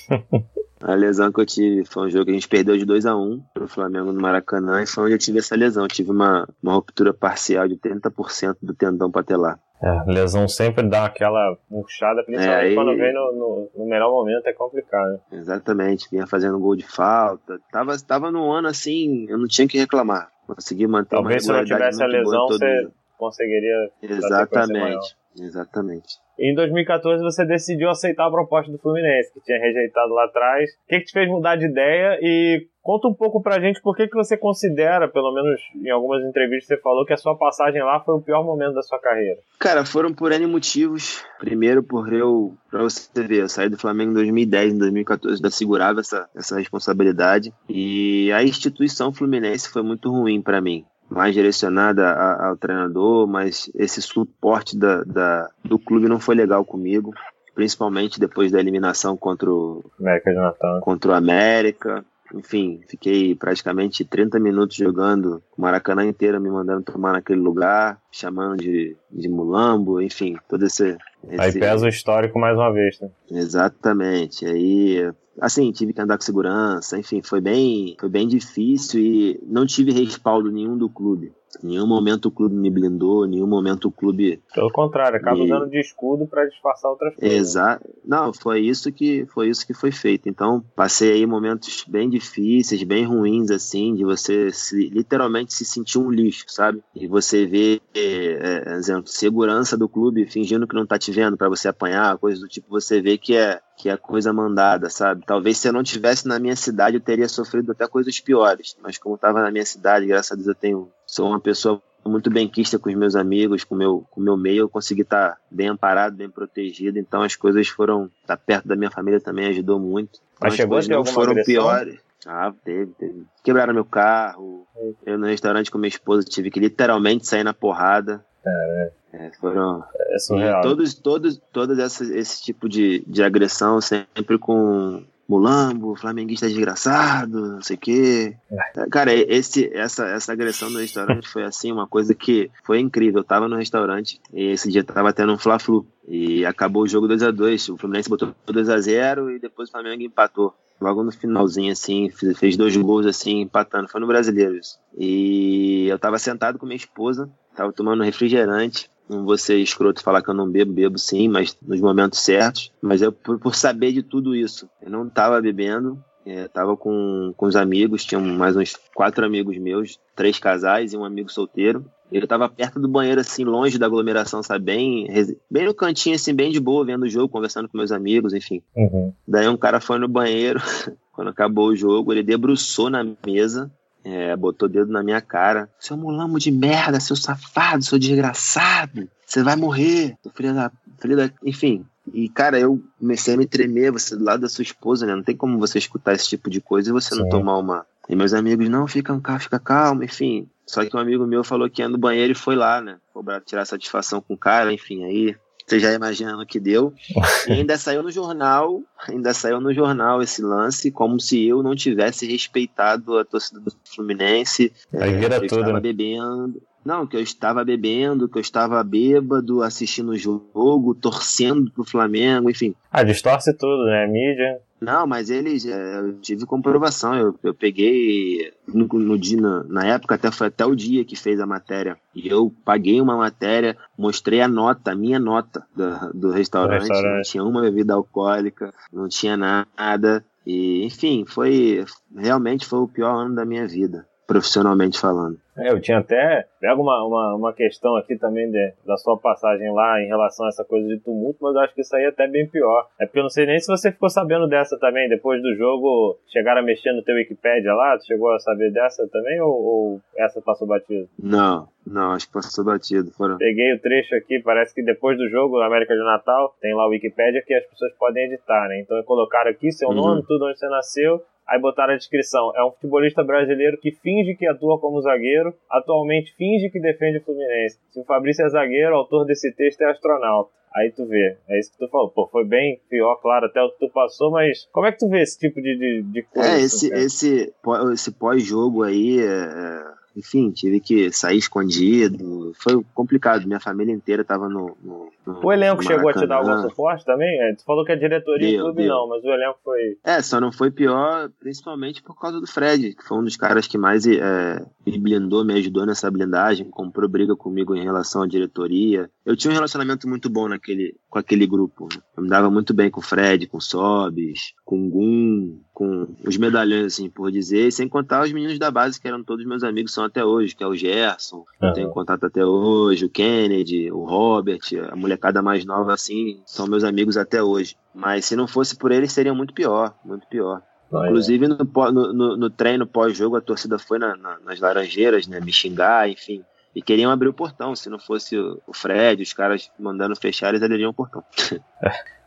A lesão que eu tive foi um jogo que a gente perdeu de 2 a 1 um pro Flamengo no Maracanã e foi onde eu tive essa lesão. Eu tive uma, uma ruptura parcial de 30% do tendão patelar. É, lesão sempre dá aquela murchada, principalmente é, quando vem no, no, no, melhor momento, é complicado. Né? Exatamente, vinha fazendo gol de falta. Tava, tava num ano assim, eu não tinha que reclamar. Consegui manter Talvez uma se não tivesse a lesão, você conseguiria. Exatamente. Exatamente. Em 2014 você decidiu aceitar a proposta do Fluminense, que tinha rejeitado lá atrás. O que, que te fez mudar de ideia e conta um pouco pra gente por que, que você considera, pelo menos em algumas entrevistas você falou, que a sua passagem lá foi o pior momento da sua carreira. Cara, foram por N motivos. Primeiro, por eu, pra você ver, eu saí do Flamengo em 2010, em 2014 ainda segurava essa, essa responsabilidade. E a instituição Fluminense foi muito ruim para mim mais direcionada a, ao treinador, mas esse suporte da, da, do clube não foi legal comigo, principalmente depois da eliminação contra o América de Natal. Contra o América. Enfim, fiquei praticamente 30 minutos jogando o Maracanã inteiro, me mandando tomar naquele lugar, chamando de, de mulambo, enfim, todo esse, esse... Aí pesa o histórico mais uma vez, né? Exatamente. Aí assim, tive que andar com segurança, enfim, foi bem, foi bem difícil e não tive respaldo nenhum do clube. Em nenhum momento o clube me blindou, em nenhum momento o clube. Pelo contrário, acaba me... usando de escudo para disfarçar outras coisas. Exato. Não, foi isso que foi isso que foi feito. Então, passei aí momentos bem difíceis, bem ruins, assim, de você se, literalmente se sentir um lixo, sabe? E você ver, é, é, exemplo, segurança do clube fingindo que não tá te vendo para você apanhar, coisas do tipo, você vê que é que é coisa mandada, sabe? Talvez se eu não tivesse na minha cidade eu teria sofrido até coisas piores, mas como estava na minha cidade, graças a Deus eu tenho sou uma pessoa muito benquista com os meus amigos, com meu, com o meu meio, eu consegui estar tá bem amparado, bem protegido, então as coisas foram, estar tá perto da minha família também ajudou muito. Então, Mas chegou a ter não foram agressão? piores. Ah, teve, teve. Quebraram meu carro. Eu no restaurante com minha esposa tive que literalmente sair na porrada. É, é, foram é surreal. todos, todos, todos esse, esse tipo de, de agressão sempre com mulambo, flamenguista desgraçado, não sei o quê. É. Cara, esse, essa, essa agressão no restaurante foi assim, uma coisa que foi incrível. Eu tava no restaurante e esse dia tava tendo um Fla-Flu e acabou o jogo 2 a 2 O Fluminense botou 2 a 0 e depois o Flamengo empatou. Logo no finalzinho, assim, fez dois gols assim, empatando. Foi no brasileiro isso. E eu tava sentado com minha esposa, tava tomando refrigerante não vou ser escroto e falar que eu não bebo, bebo sim, mas nos momentos certos. Mas eu, por, por saber de tudo isso, eu não estava bebendo, é, tava com, com os amigos, tinha mais uns quatro amigos meus, três casais e um amigo solteiro. Ele tava perto do banheiro, assim, longe da aglomeração, sabe? Bem, bem no cantinho, assim, bem de boa, vendo o jogo, conversando com meus amigos, enfim. Uhum. Daí um cara foi no banheiro, quando acabou o jogo, ele debruçou na mesa, é, botou o dedo na minha cara. Seu mulambo de merda, seu safado, seu desgraçado. Você vai morrer, filho da, filho da. Enfim. E, cara, eu comecei a me tremer, você do lado da sua esposa, né? Não tem como você escutar esse tipo de coisa e você Sim. não tomar uma. E meus amigos, não, fica calmo, fica calmo, enfim. Só que um amigo meu falou que ia no banheiro e foi lá, né? Cobrar, tirar satisfação com o cara, enfim, aí você já imagina o que deu. E ainda saiu no jornal, ainda saiu no jornal esse lance, como se eu não tivesse respeitado a torcida do Fluminense. Vira é, eu tudo. Estava né? bebendo. Não, que eu estava bebendo, que eu estava bêbado, assistindo o jogo, torcendo pro Flamengo, enfim. Ah, distorce tudo, né? Mídia. Não, mas eles, é, eu tive comprovação. Eu, eu peguei no, no dia, na, na, época, até foi até o dia que fez a matéria. E eu paguei uma matéria, mostrei a nota, a minha nota do, do restaurante. restaurante. Não tinha uma bebida alcoólica, não tinha nada. E, enfim, foi realmente foi o pior ano da minha vida, profissionalmente falando. É, eu tinha até. Pega uma, uma, uma questão aqui também de, da sua passagem lá em relação a essa coisa de tumulto, mas eu acho que isso aí é até bem pior. É porque eu não sei nem se você ficou sabendo dessa também. Depois do jogo, chegaram a mexer no teu Wikipedia lá? Tu chegou a saber dessa também ou, ou essa passou batido? Não, não, acho que passou batido. Foram... Peguei o trecho aqui, parece que depois do jogo na América de Natal, tem lá o Wikipedia que as pessoas podem editar, né? Então colocaram aqui seu uhum. nome, tudo onde você nasceu, Aí botaram a descrição: é um futebolista brasileiro que finge que atua como zagueiro, atualmente finge que defende o Fluminense. Se o Fabrício é zagueiro, o autor desse texto é astronauta. Aí tu vê, é isso que tu falou. Pô, foi bem pior, claro, até o que tu passou, mas como é que tu vê esse tipo de, de, de coisa? É, esse, assim, esse, esse pós-jogo aí, é, é enfim, tive que sair escondido. Foi complicado. Minha família inteira estava no, no, no, O elenco chegou a te dar algum suporte também? É, tu falou que a diretoria do clube não, mas o elenco foi. É, só não foi pior, principalmente por causa do Fred, que foi um dos caras que mais é, me me blindou, me ajudou nessa blindagem, comprou briga comigo em relação à diretoria. Eu tinha um relacionamento muito bom naquele, com aquele grupo. Né? Eu me dava muito bem com o Fred, com o Sobis, com o Gum, com os medalhões, assim, por dizer, sem contar os meninos da base, que eram todos meus amigos, são até hoje, que é o Gerson, uhum. eu tenho contato até hoje, o Kennedy, o Robert, a molecada mais nova, assim, são meus amigos até hoje. Mas se não fosse por eles, seria muito pior, muito pior. Inclusive no, no, no treino pós-jogo a torcida foi na, na, nas Laranjeiras, né, me xingar, enfim. E queriam abrir o portão. Se não fosse o Fred, os caras mandando fechar, eles abririam o portão.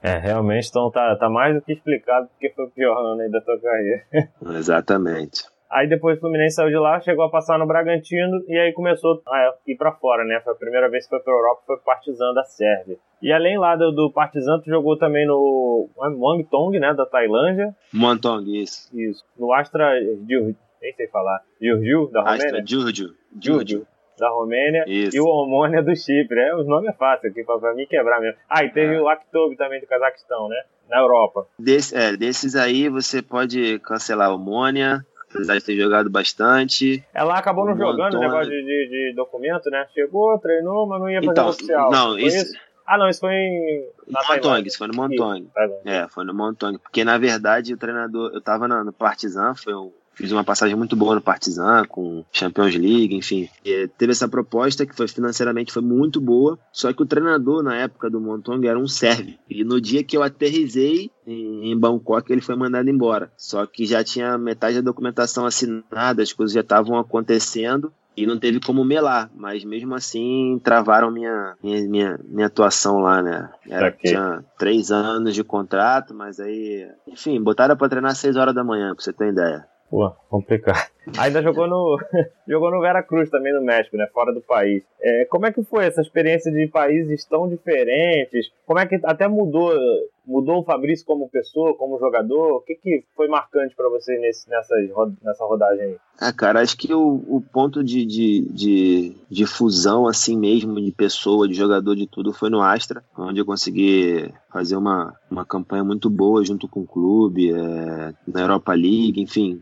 É, realmente, então tá, tá mais do que explicado porque foi o pior ano aí da tua carreira. Exatamente. Aí depois o Fluminense saiu de lá, chegou a passar no Bragantino e aí começou a ir para fora, né? Foi a primeira vez que foi pra Europa, foi Partizan da Sérvia. E além lá do, do Partizan, tu jogou também no Muangthong, né? Da Tailândia. Muangthong, isso. Isso. No Astra Giurgiu, nem sei falar. Giurgiu, da Romênia? Astra Giurgiu. Giurgiu da Romênia Isso. e o Omônia do Chipre. É, os nomes é fácil aqui pra mim quebrar mesmo. Ah, e teve é. o Akhtob também do Cazaquistão, né? Na Europa. Desse, é, desses aí você pode cancelar o Omônia, apesar de ter jogado bastante. Ela acabou não jogando o negócio de, de, de, documento, né? Chegou, treinou, mas não ia fazer então, oficial. Não, isso, isso, Ah, não, isso foi em. Na Montong, isso foi no Montong. É, foi no Montong. Porque na verdade o treinador. Eu tava no, no Partizan, foi um Fiz uma passagem muito boa no Partizan, com Champions League, enfim. E teve essa proposta que foi financeiramente foi muito boa, só que o treinador na época do Montong era um sérvio. E no dia que eu aterrisei em, Bangkok, ele foi mandado embora. Só que já tinha metade da documentação assinada, as coisas já estavam acontecendo e não teve como melar, mas mesmo assim travaram minha, minha, minha, minha atuação lá, né? Era, tinha três anos de contrato, mas aí, enfim, botaram pra treinar às seis horas da manhã, pra você ter ideia. Pô, complicado. Ainda jogou no jogou no Veracruz também no México, né? Fora do país. É, como é que foi essa experiência de países tão diferentes? Como é que até mudou mudou o Fabrício como pessoa, como jogador? O que, que foi marcante para você nesse, nessa, nessa rodagem aí? Ah, cara, acho que o, o ponto de, de, de, de, fusão, assim mesmo, de pessoa, de jogador, de tudo, foi no Astra, onde eu consegui fazer uma, uma campanha muito boa junto com o clube, é, na Europa League, enfim,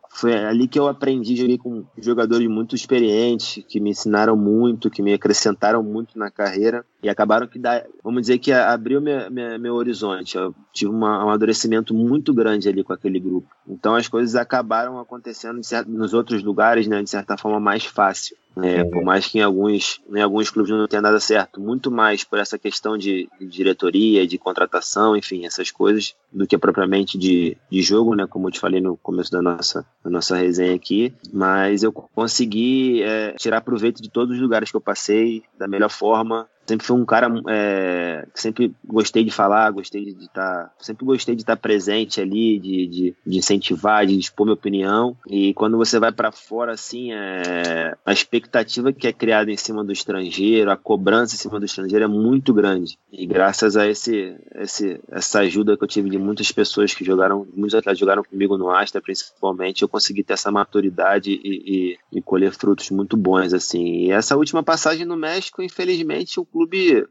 foi ali que eu aprendi, joguei com jogadores muito experientes, que me ensinaram muito, que me acrescentaram muito na carreira e acabaram que, dá, vamos dizer que abriu minha, minha, meu horizonte. Eu tive uma, um amadurecimento muito grande ali com aquele grupo. Então as coisas acabaram acontecendo certo, nos outros lugares, né, de certa forma mais fácil. É, por mais que em alguns, em alguns clubes não tenha dado certo, muito mais por essa questão de, de, diretoria, de contratação, enfim, essas coisas, do que propriamente de, de jogo, né? Como eu te falei no começo da nossa, da nossa resenha aqui. Mas eu consegui é, tirar proveito de todos os lugares que eu passei da melhor forma, sempre fui um cara é, sempre gostei de falar, gostei de estar, tá, sempre gostei de estar tá presente ali, de, de, de, incentivar, de expor minha opinião. E quando você vai para fora, assim, é, a expectativa que é criada em cima do estrangeiro, a cobrança em cima do estrangeiro é muito grande. E graças a esse, esse essa ajuda que eu tive de muitas pessoas que jogaram, muitos atletas jogaram comigo no Astra, principalmente, eu consegui ter essa maturidade e, e, e colher frutos muito bons, assim. E essa última passagem no México, infelizmente, o clube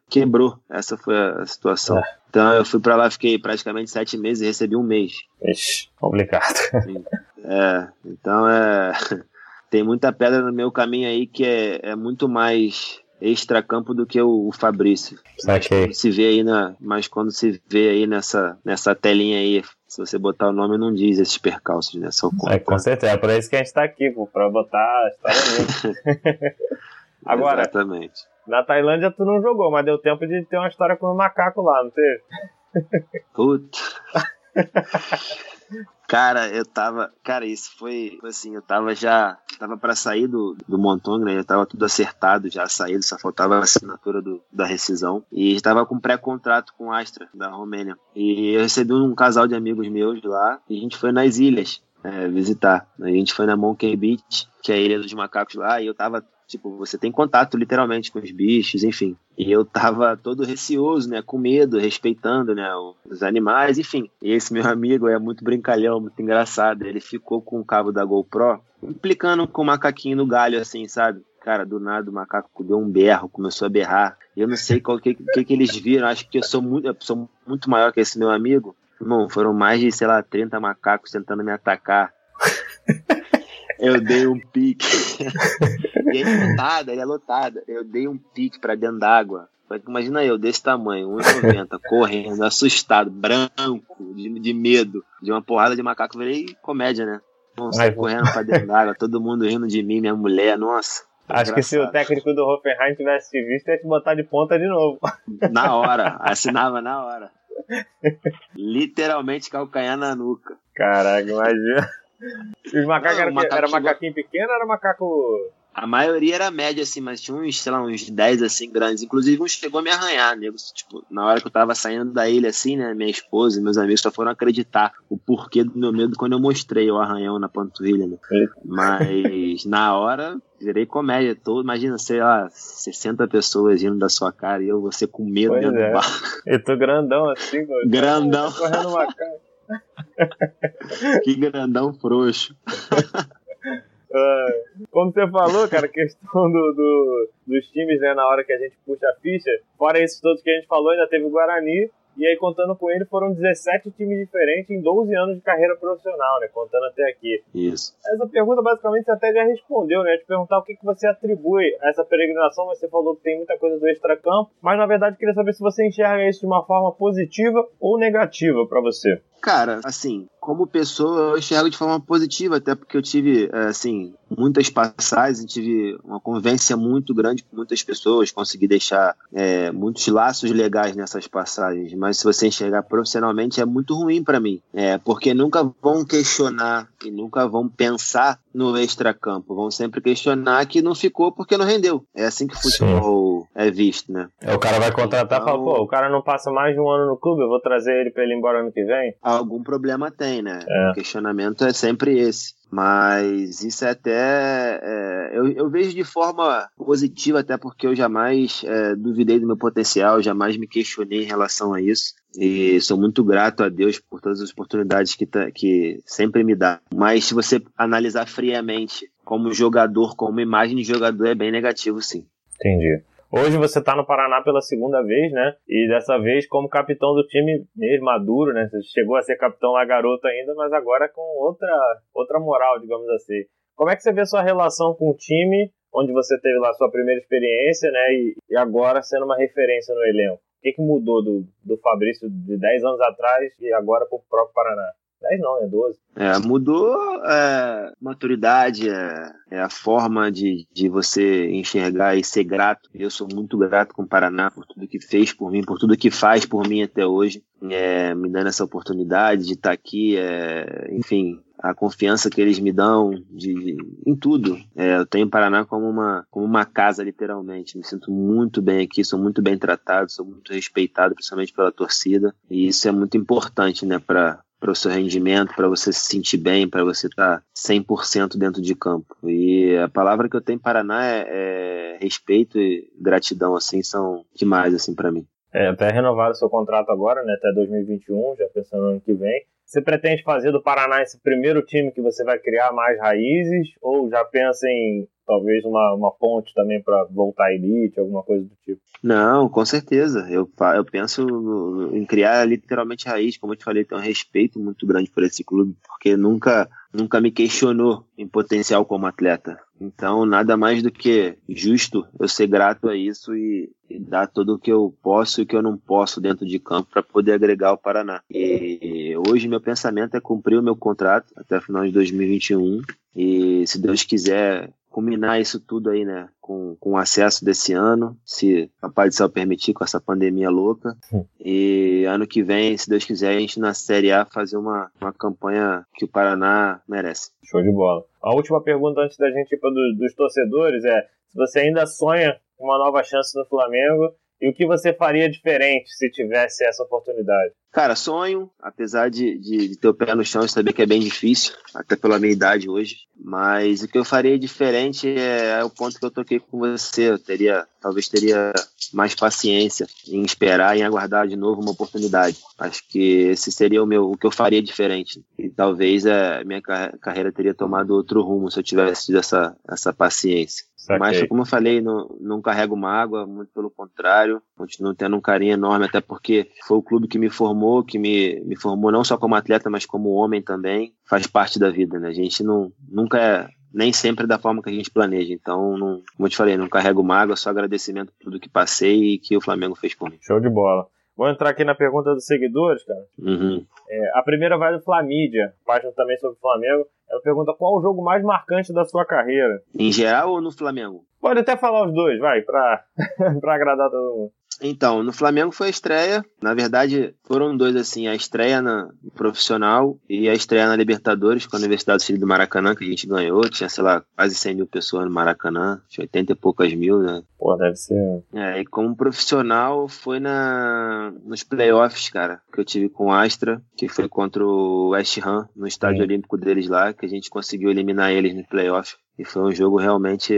quebrou. Essa foi a situação. É. Então eu fui para lá, fiquei praticamente sete meses e recebi um mês. Ixi, complicado. Sim. É, então é. Tem muita pedra no meu caminho aí que é, é muito mais extracampo do que o, o Fabrício. Okay. Se vê aí na, mas quando se vê aí nessa, nessa telinha aí, se você botar o nome, não diz esses percalços, né? Só conta. É, com certeza, é por isso que a gente tá aqui, pô, pra botar a história. Agora, Exatamente. Na Tailândia tu não jogou, mas deu tempo de ter uma história com o macaco lá, não teve? Puta. Cara, eu tava. Cara, isso foi assim, eu tava já. Tava para sair do, do Montong, né? Eu tava tudo acertado, já saído, só faltava a assinatura do, da rescisão. E estava com pré-contrato com Astra, da Romênia. E eu recebi um casal de amigos meus lá e a gente foi nas ilhas. É, visitar. A gente foi na Monkey Beach, que é a ilha dos macacos lá, e eu tava Tipo, você tem contato literalmente com os bichos, enfim. E eu tava todo receoso, né? Com medo, respeitando, né? Os animais, enfim. E esse meu amigo é muito brincalhão, muito engraçado. Ele ficou com o cabo da GoPro, implicando com o macaquinho no galho, assim, sabe? Cara, do nada o macaco deu um berro, começou a berrar. Eu não sei o que, que, que eles viram. Acho que eu sou muito, eu sou muito maior que esse meu amigo. Irmão, foram mais de, sei lá, 30 macacos tentando me atacar. eu dei um pique. e ele é lotada, ele é lotada. Eu dei um pique pra dentro d'água. Imagina eu, desse tamanho, 1,90, correndo, assustado, branco, de, de, medo, de uma porrada de macaco. Virei comédia, né? Nossa, correndo pra dentro d'água, todo mundo rindo de mim, minha mulher, nossa. Acho que se o técnico do Hoffenheim tivesse te visto, ia te botar de ponta de novo. Na hora, assinava na hora. Literalmente calcanhar na nuca. Caraca, imagina. Os macacos Não, era, macaco era macaquinho chegou... pequeno ou era macaco a maioria era média, assim, mas tinha uns, sei lá, uns 10, assim, grandes. Inclusive, um chegou a me arranhar, nego. Tipo, na hora que eu tava saindo da ilha, assim, né, minha esposa e meus amigos só foram acreditar o porquê do meu medo quando eu mostrei o arranhão na panturrilha, né? Mas, na hora, virei comédia. Tô, imagina, sei lá, 60 pessoas indo da sua cara e eu, você com medo pois dentro é. do bar. Eu tô grandão, assim, Grandão. Correndo uma cara. que grandão frouxo. Uh, como você falou, cara, a questão do, do, dos times, né, na hora que a gente puxa a ficha, fora esses todos que a gente falou, ainda teve o Guarani, e aí, contando com ele, foram 17 times diferentes em 12 anos de carreira profissional, né? Contando até aqui. Isso. Essa pergunta, basicamente, você até já respondeu, né? Te perguntar o que, que você atribui a essa peregrinação, mas você falou que tem muita coisa do extracampo. Mas, na verdade, queria saber se você enxerga isso de uma forma positiva ou negativa para você. Cara, assim, como pessoa, eu enxergo de forma positiva, até porque eu tive, é, assim, muitas passagens, tive uma convivência muito grande com muitas pessoas, consegui deixar é, muitos laços legais nessas passagens. Mas se você enxergar profissionalmente, é muito ruim para mim, é, porque nunca vão questionar e nunca vão pensar no extracampo, vão sempre questionar que não ficou porque não rendeu. É assim que o futebol Sim. é visto, né? É, o cara vai contratar então, e fala, pô, o cara não passa mais de um ano no clube, eu vou trazer ele para ele ir embora ano que vem algum problema tem, né? É. O questionamento é sempre esse. Mas isso é até. É, eu, eu, vejo de forma positiva, até porque eu jamais é, duvidei do meu potencial, jamais me questionei em relação a isso. E sou muito grato a Deus por todas as oportunidades que, que sempre me dá. Mas se você analisar friamente como jogador, como imagem de jogador, é bem negativo, sim. Entendi. Hoje você está no Paraná pela segunda vez, né? E dessa vez como capitão do time mesmo maduro, né? Você chegou a ser capitão lá garoto ainda, mas agora com outra, outra moral, digamos assim. Como é que você vê sua relação com o time, onde você teve lá sua primeira experiência, né? E, e agora sendo uma referência no elenco? O que, que mudou do, do Fabrício de 10 anos atrás e agora para o próprio Paraná? 10 não, é 12. É, mudou é, maturidade, é, é, a forma de, de você enxergar e ser grato. Eu sou muito grato com o Paraná por tudo que fez por mim, por tudo que faz por mim até hoje, é, me dando essa oportunidade de estar aqui, é, enfim, a confiança que eles me dão de, em tudo. É, eu tenho o Paraná como uma, como uma casa, literalmente. Me sinto muito bem aqui, sou muito bem tratado, sou muito respeitado, principalmente pela torcida. E isso é muito importante, né, para para o seu rendimento, para você se sentir bem, para você estar tá 100% dentro de campo. E a palavra que eu tenho em Paraná é, é respeito e gratidão, assim, são demais, assim, para mim. É, até renovar o seu contrato agora, né, até 2021, já pensando no ano que vem. Você pretende fazer do Paraná esse primeiro time que você vai criar mais raízes? Ou já pensa em talvez uma, uma ponte também para voltar à elite, alguma coisa do tipo? Não, com certeza. Eu, eu penso em criar literalmente raiz. Como eu te falei, tenho um respeito muito grande por esse clube, porque nunca, nunca me questionou em potencial como atleta. Então, nada mais do que justo eu ser grato a isso e, e dar tudo o que eu posso e o que eu não posso dentro de campo para poder agregar o Paraná. E hoje meu pensamento é cumprir o meu contrato até o final de 2021 e se Deus quiser culminar isso tudo aí, né, com, com o acesso desse ano, se a Pai do Céu permitir, com essa pandemia louca. Sim. E ano que vem, se Deus quiser, a gente na Série A fazer uma, uma campanha que o Paraná merece. Show de bola. A última pergunta antes da gente ir para do, dos torcedores é se você ainda sonha com uma nova chance no Flamengo e o que você faria diferente se tivesse essa oportunidade? Cara, sonho, apesar de, de, de, ter o pé no chão e saber que é bem difícil, até pela minha idade hoje. Mas o que eu faria diferente é, é o ponto que eu toquei com você. Eu teria, talvez teria mais paciência em esperar e aguardar de novo uma oportunidade. Acho que esse seria o meu, o que eu faria diferente. E talvez a é, minha carreira teria tomado outro rumo se eu tivesse tido essa, essa paciência. Saquei. Mas, como eu falei, não, não carrego mágoa, muito pelo contrário. Continuo tendo um carinho enorme, até porque foi o clube que me formou, que me, me formou não só como atleta, mas como homem também. Faz parte da vida, né? A gente não, nunca é nem sempre da forma que a gente planeja. Então, não, como eu te falei, não carrego mágoa, só agradecimento por tudo que passei e que o Flamengo fez por mim. Show de bola. Vou entrar aqui na pergunta dos seguidores, cara. Uhum. É, a primeira vai do Flamídia, página também sobre o Flamengo. Ela pergunta qual o jogo mais marcante da sua carreira. Em geral ou no Flamengo? Pode até falar os dois, vai, pra, pra agradar todo mundo. Então, no Flamengo foi a estreia. Na verdade, foram dois assim: a estreia na profissional e a estreia na Libertadores com a Universidade do Chile do Maracanã, que a gente ganhou. Tinha, sei lá, quase 100 mil pessoas no Maracanã, tinha 80 e poucas mil, né? Pô, deve ser. É, e como profissional foi na nos playoffs, cara, que eu tive com o Astra, que foi contra o West Ham, no estádio olímpico deles lá, que a gente conseguiu eliminar eles no playoff. E foi um jogo realmente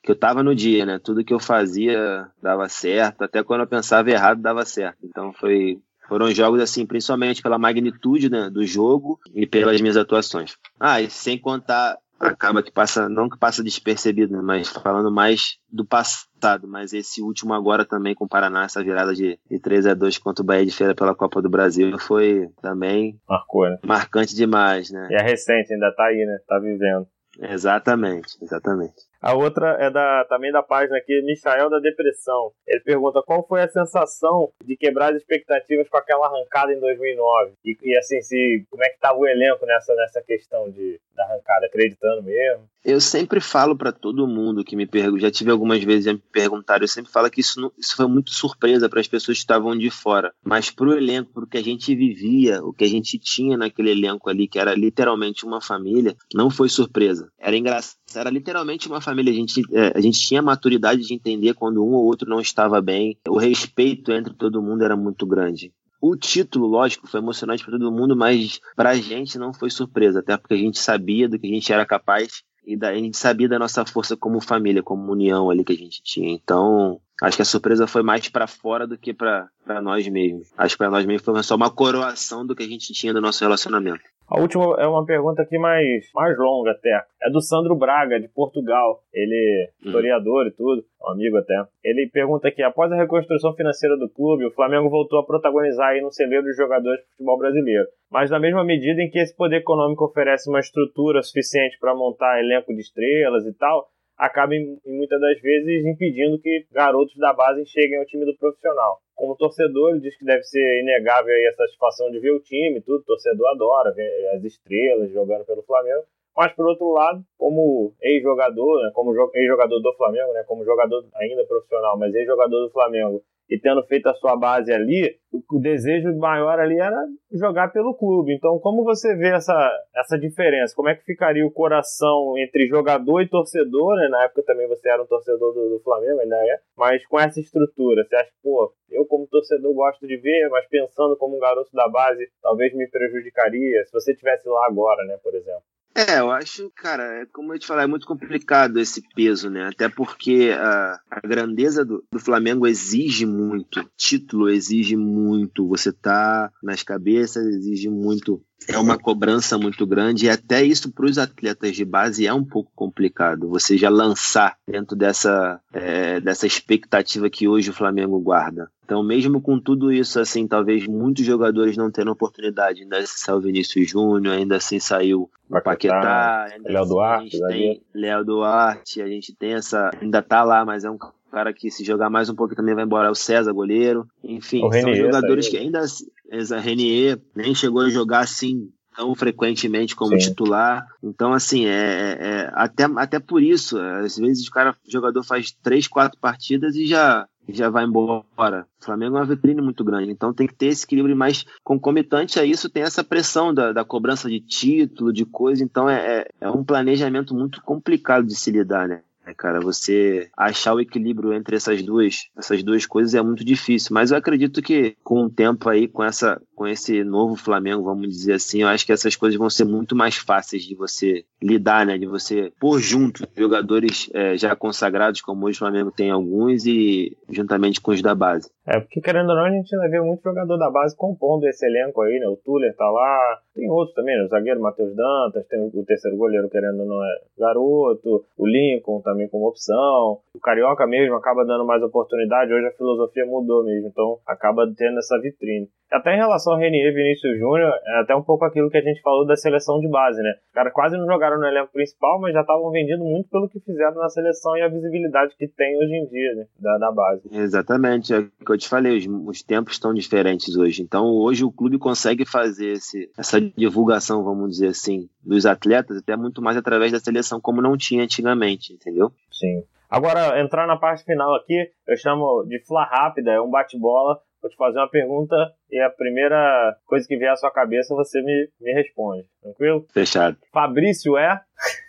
que eu tava no dia, né? Tudo que eu fazia dava certo, até quando eu pensava errado dava certo. Então foi foram jogos assim, principalmente pela magnitude né, do jogo e pelas minhas atuações. Ah, e sem contar acaba que passa, não que passa despercebido, né, mas falando mais do passado, mas esse último agora também com o Paraná, essa virada de, de 3 a 2 contra o Bahia de Feira pela Copa do Brasil foi também Marcou, né? marcante demais, né? E é recente, ainda tá aí, né? Tá vivendo. Exatamente, exatamente. A outra é da, também da página aqui, Michael da Depressão. Ele pergunta qual foi a sensação de quebrar as expectativas com aquela arrancada em 2009. E, e assim, se, como é que estava o elenco nessa, nessa questão de, da arrancada, acreditando mesmo? Eu sempre falo para todo mundo que me pergunta, já tive algumas vezes já me perguntaram, eu sempre falo que isso, não, isso foi muito surpresa para as pessoas que estavam de fora. Mas para o elenco, o que a gente vivia, o que a gente tinha naquele elenco ali, que era literalmente uma família, não foi surpresa. Era engraçado, era literalmente uma família. A gente, é, a gente tinha maturidade de entender quando um ou outro não estava bem. O respeito entre todo mundo era muito grande. O título, lógico, foi emocionante para todo mundo, mas para a gente não foi surpresa, até porque a gente sabia do que a gente era capaz e da, a gente sabia da nossa força como família, como união ali que a gente tinha. Então, acho que a surpresa foi mais para fora do que para nós mesmos. Acho que para nós mesmos foi só uma coroação do que a gente tinha do nosso relacionamento. A última é uma pergunta aqui mais, mais longa até. É do Sandro Braga, de Portugal. Ele é historiador e tudo, um amigo até. Ele pergunta aqui, após a reconstrução financeira do clube, o Flamengo voltou a protagonizar aí no celeiro dos jogadores de futebol brasileiro. Mas na mesma medida em que esse poder econômico oferece uma estrutura suficiente para montar elenco de estrelas e tal, acaba em, muitas das vezes impedindo que garotos da base cheguem ao time do profissional. Como torcedor, ele diz que deve ser inegável a satisfação de ver o time, tudo, o torcedor adora ver as estrelas jogando pelo Flamengo. Mas por outro lado, como ex-jogador, né, como ex-jogador do Flamengo, né, como jogador ainda profissional, mas ex-jogador do Flamengo, e tendo feito a sua base ali, o desejo maior ali era jogar pelo clube. Então, como você vê essa, essa diferença? Como é que ficaria o coração entre jogador e torcedor? Né? Na época também você era um torcedor do, do Flamengo, ainda é, mas com essa estrutura, você acha que, pô, eu como torcedor gosto de ver, mas pensando como um garoto da base, talvez me prejudicaria se você estivesse lá agora, né, por exemplo? É, eu acho, cara, é como eu te falei, é muito complicado esse peso, né? Até porque a, a grandeza do, do, Flamengo exige muito, título exige muito, você tá nas cabeças, exige muito é uma cobrança muito grande e até isso para os atletas de base é um pouco complicado. Você já lançar dentro dessa, é, dessa expectativa que hoje o Flamengo guarda. Então, mesmo com tudo isso, assim, talvez muitos jogadores não tenham oportunidade. Ainda assim saiu o Vinícius Júnior, ainda assim saiu Paquetá, Léo assim, Duarte, tem Léo Duarte, a gente tem essa. Ainda tá lá, mas é um cara que se jogar mais um pouco também vai embora, é o César, goleiro. Enfim, o são Renier, jogadores que ainda. Essa Renier nem chegou a jogar assim tão frequentemente como Sim. titular. Então, assim, é, é, até, até por isso, às vezes o cara, o jogador faz três, quatro partidas e já já vai embora. O Flamengo é uma vitrine muito grande, então tem que ter esse equilíbrio, mas concomitante a isso tem essa pressão da, da cobrança de título, de coisa, então é, é, é um planejamento muito complicado de se lidar, né? É, cara, você achar o equilíbrio entre essas duas, essas duas coisas é muito difícil. Mas eu acredito que com o tempo aí, com essa, com esse novo Flamengo, vamos dizer assim, eu acho que essas coisas vão ser muito mais fáceis de você lidar, né? De você pôr junto jogadores é, já consagrados, como hoje o Flamengo tem alguns, e juntamente com os da base. É, porque querendo ou não, a gente ainda vê muito jogador da base compondo esse elenco aí, né? O Tuller tá lá, tem outros também, né? O zagueiro Matheus Dantas, tem o terceiro goleiro, querendo não, é garoto, o Lincoln também como opção, o Carioca mesmo acaba dando mais oportunidade, hoje a filosofia mudou mesmo, então acaba tendo essa vitrine. Até em relação ao Renier Vinícius Júnior, é até um pouco aquilo que a gente falou da seleção de base, né? Os caras quase não jogaram no elenco principal, mas já estavam vendendo muito pelo que fizeram na seleção e a visibilidade que tem hoje em dia, né? Da, da base. Exatamente, é o que eu te falei, os, os tempos estão diferentes hoje. Então, hoje o clube consegue fazer esse, essa divulgação, vamos dizer assim, dos atletas, até muito mais através da seleção, como não tinha antigamente, entendeu? Sim. Agora, entrar na parte final aqui, eu chamo de Fla Rápida, é um bate-bola. Vou te fazer uma pergunta e a primeira coisa que vier à sua cabeça você me, me responde. Tranquilo? Fechado. Fabrício é.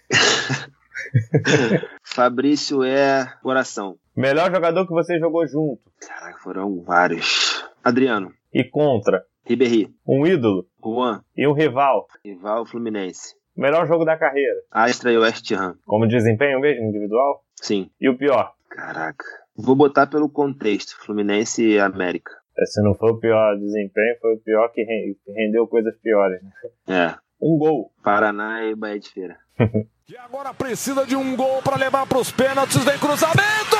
Fabrício é coração. Melhor jogador que você jogou junto. Caraca, foram vários. Adriano. E contra. Ribéry. Um ídolo. Juan. E um rival. Rival Fluminense. Melhor jogo da carreira. Astra e West Ham. Como desempenho mesmo, individual? Sim. E o pior? Caraca. Vou botar pelo contexto, Fluminense e América. Se não foi o pior desempenho, foi o pior que rendeu coisas piores. Né? É. Um gol. Paraná e Bahia de Feira. e agora precisa de um gol para levar para os pênaltis. Vem cruzamento!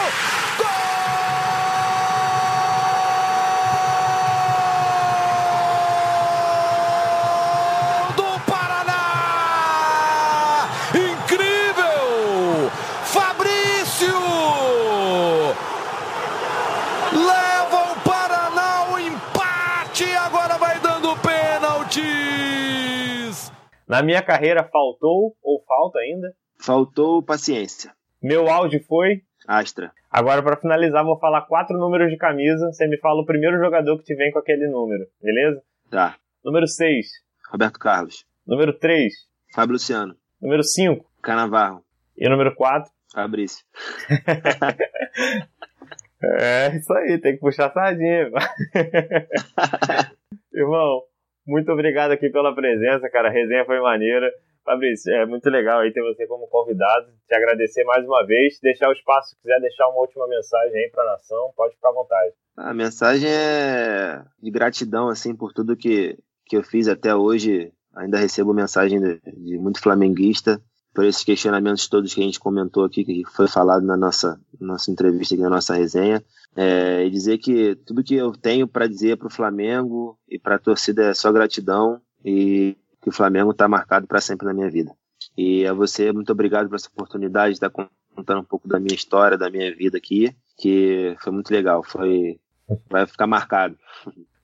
Na minha carreira faltou ou falta ainda? Faltou paciência. Meu áudio foi? Astra. Agora, para finalizar, vou falar quatro números de camisa. Você me fala o primeiro jogador que te vem com aquele número, beleza? Tá. Número 6. Roberto Carlos. Número 3. Fábio Luciano. Número 5. Canavarro. E número 4. Fabrício. é isso aí, tem que puxar a sardinha. Irmão, muito obrigado aqui pela presença, cara. A resenha foi maneira. Fabrício, é muito legal aí ter você como convidado. Te agradecer mais uma vez. Deixar o espaço, se quiser deixar uma última mensagem aí para a nação, pode ficar à vontade. A mensagem é de gratidão, assim, por tudo que, que eu fiz até hoje. Ainda recebo mensagem de, de muito flamenguista por esses questionamentos todos que a gente comentou aqui, que foi falado na nossa, nossa entrevista aqui, na nossa resenha, é, e dizer que tudo que eu tenho para dizer para o Flamengo e para a torcida é só gratidão e que o Flamengo está marcado para sempre na minha vida. E a você, muito obrigado por essa oportunidade de estar contando um pouco da minha história, da minha vida aqui, que foi muito legal, foi vai ficar marcado.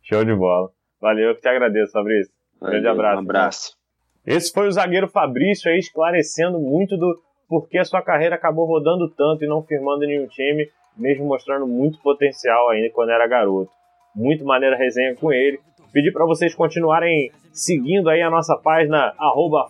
Show de bola. Valeu, eu que te agradeço, Fabrício. Um grande abraço. Um abraço. Esse foi o zagueiro Fabrício aí esclarecendo muito do porquê a sua carreira acabou rodando tanto e não firmando em nenhum time, mesmo mostrando muito potencial ainda quando era garoto. Muito maneira a resenha com ele. Pedir para vocês continuarem seguindo aí a nossa página arroba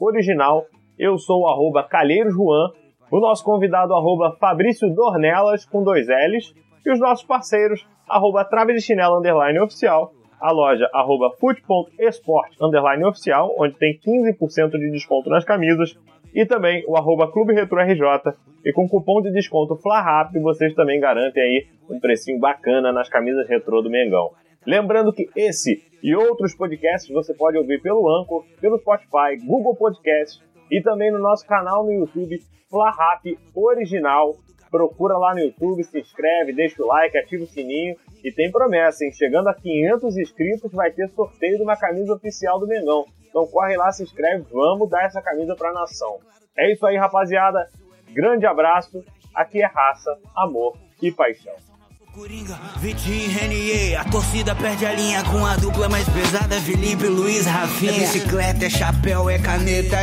Original. Eu sou o arroba Calheiros Juan. O nosso convidado arroba Fabrício Dornelas com dois L's. E os nossos parceiros arroba Trave de Chinelo Underline Oficial a loja arroba foot.esport underline oficial, onde tem 15% de desconto nas camisas, e também o arroba Clube Retro RJ, e com cupom de desconto FLARAP vocês também garantem aí um precinho bacana nas camisas retrô do Mengão. Lembrando que esse e outros podcasts você pode ouvir pelo Anchor, pelo Spotify, Google Podcasts e também no nosso canal no YouTube FlaRap Original procura lá no YouTube, se inscreve, deixa o like, ativa o sininho e tem promessa, hein? Chegando a 500 inscritos vai ter sorteio de uma camisa oficial do Mengão. Então corre lá, se inscreve, vamos dar essa camisa pra nação. É isso aí, rapaziada. Grande abraço. Aqui é raça, amor e paixão. Coringa, Vitinho, Renier, a torcida perde a linha com a dupla mais pesada, Felipe, Luiz, Rafinha. É bicicleta, é chapéu, é caneta,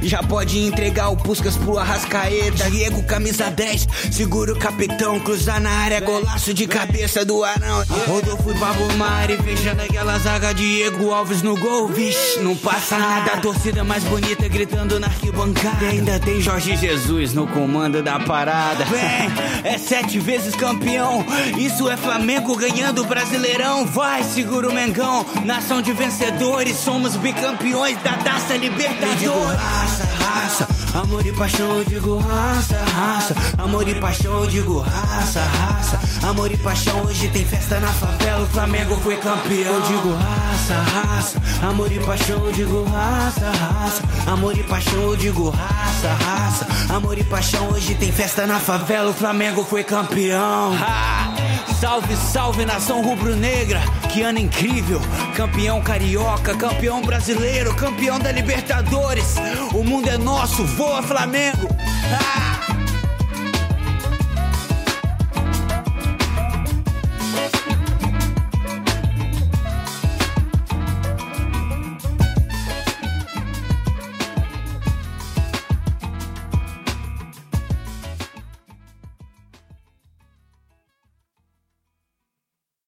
e já pode entregar o Puscas pro Arrascaeta. Diego, camisa 10, segura o capitão, cruzar na área, golaço de cabeça do Arão. Rodolfo e Pablo Mari, fechando aquela zaga, Diego Alves no gol, vixe, não passa nada. A torcida mais bonita gritando na arquibancada. E ainda tem Jorge Jesus no comando da parada. Vem, é sete vezes campeão. Isso é Flamengo ganhando o Brasileirão. Vai, segura o Mengão. Nação de vencedores, somos bicampeões da Taça Libertadores. Raça, raça, amor e paixão, eu digo raça, raça. Amor e paixão, eu digo raça, raça. Amor e paixão, hoje tem festa na favela. O Flamengo foi campeão. Eu digo raça, raça. Amor e paixão, eu digo raça, raça. Amor e paixão, eu digo raça, raça. Amor e paixão, hoje tem festa na favela, o Flamengo foi campeão. Ha! Salve, salve nação rubro-negra, que ano incrível! Campeão carioca, campeão brasileiro, campeão da Libertadores. O mundo é nosso, voa Flamengo! Ah!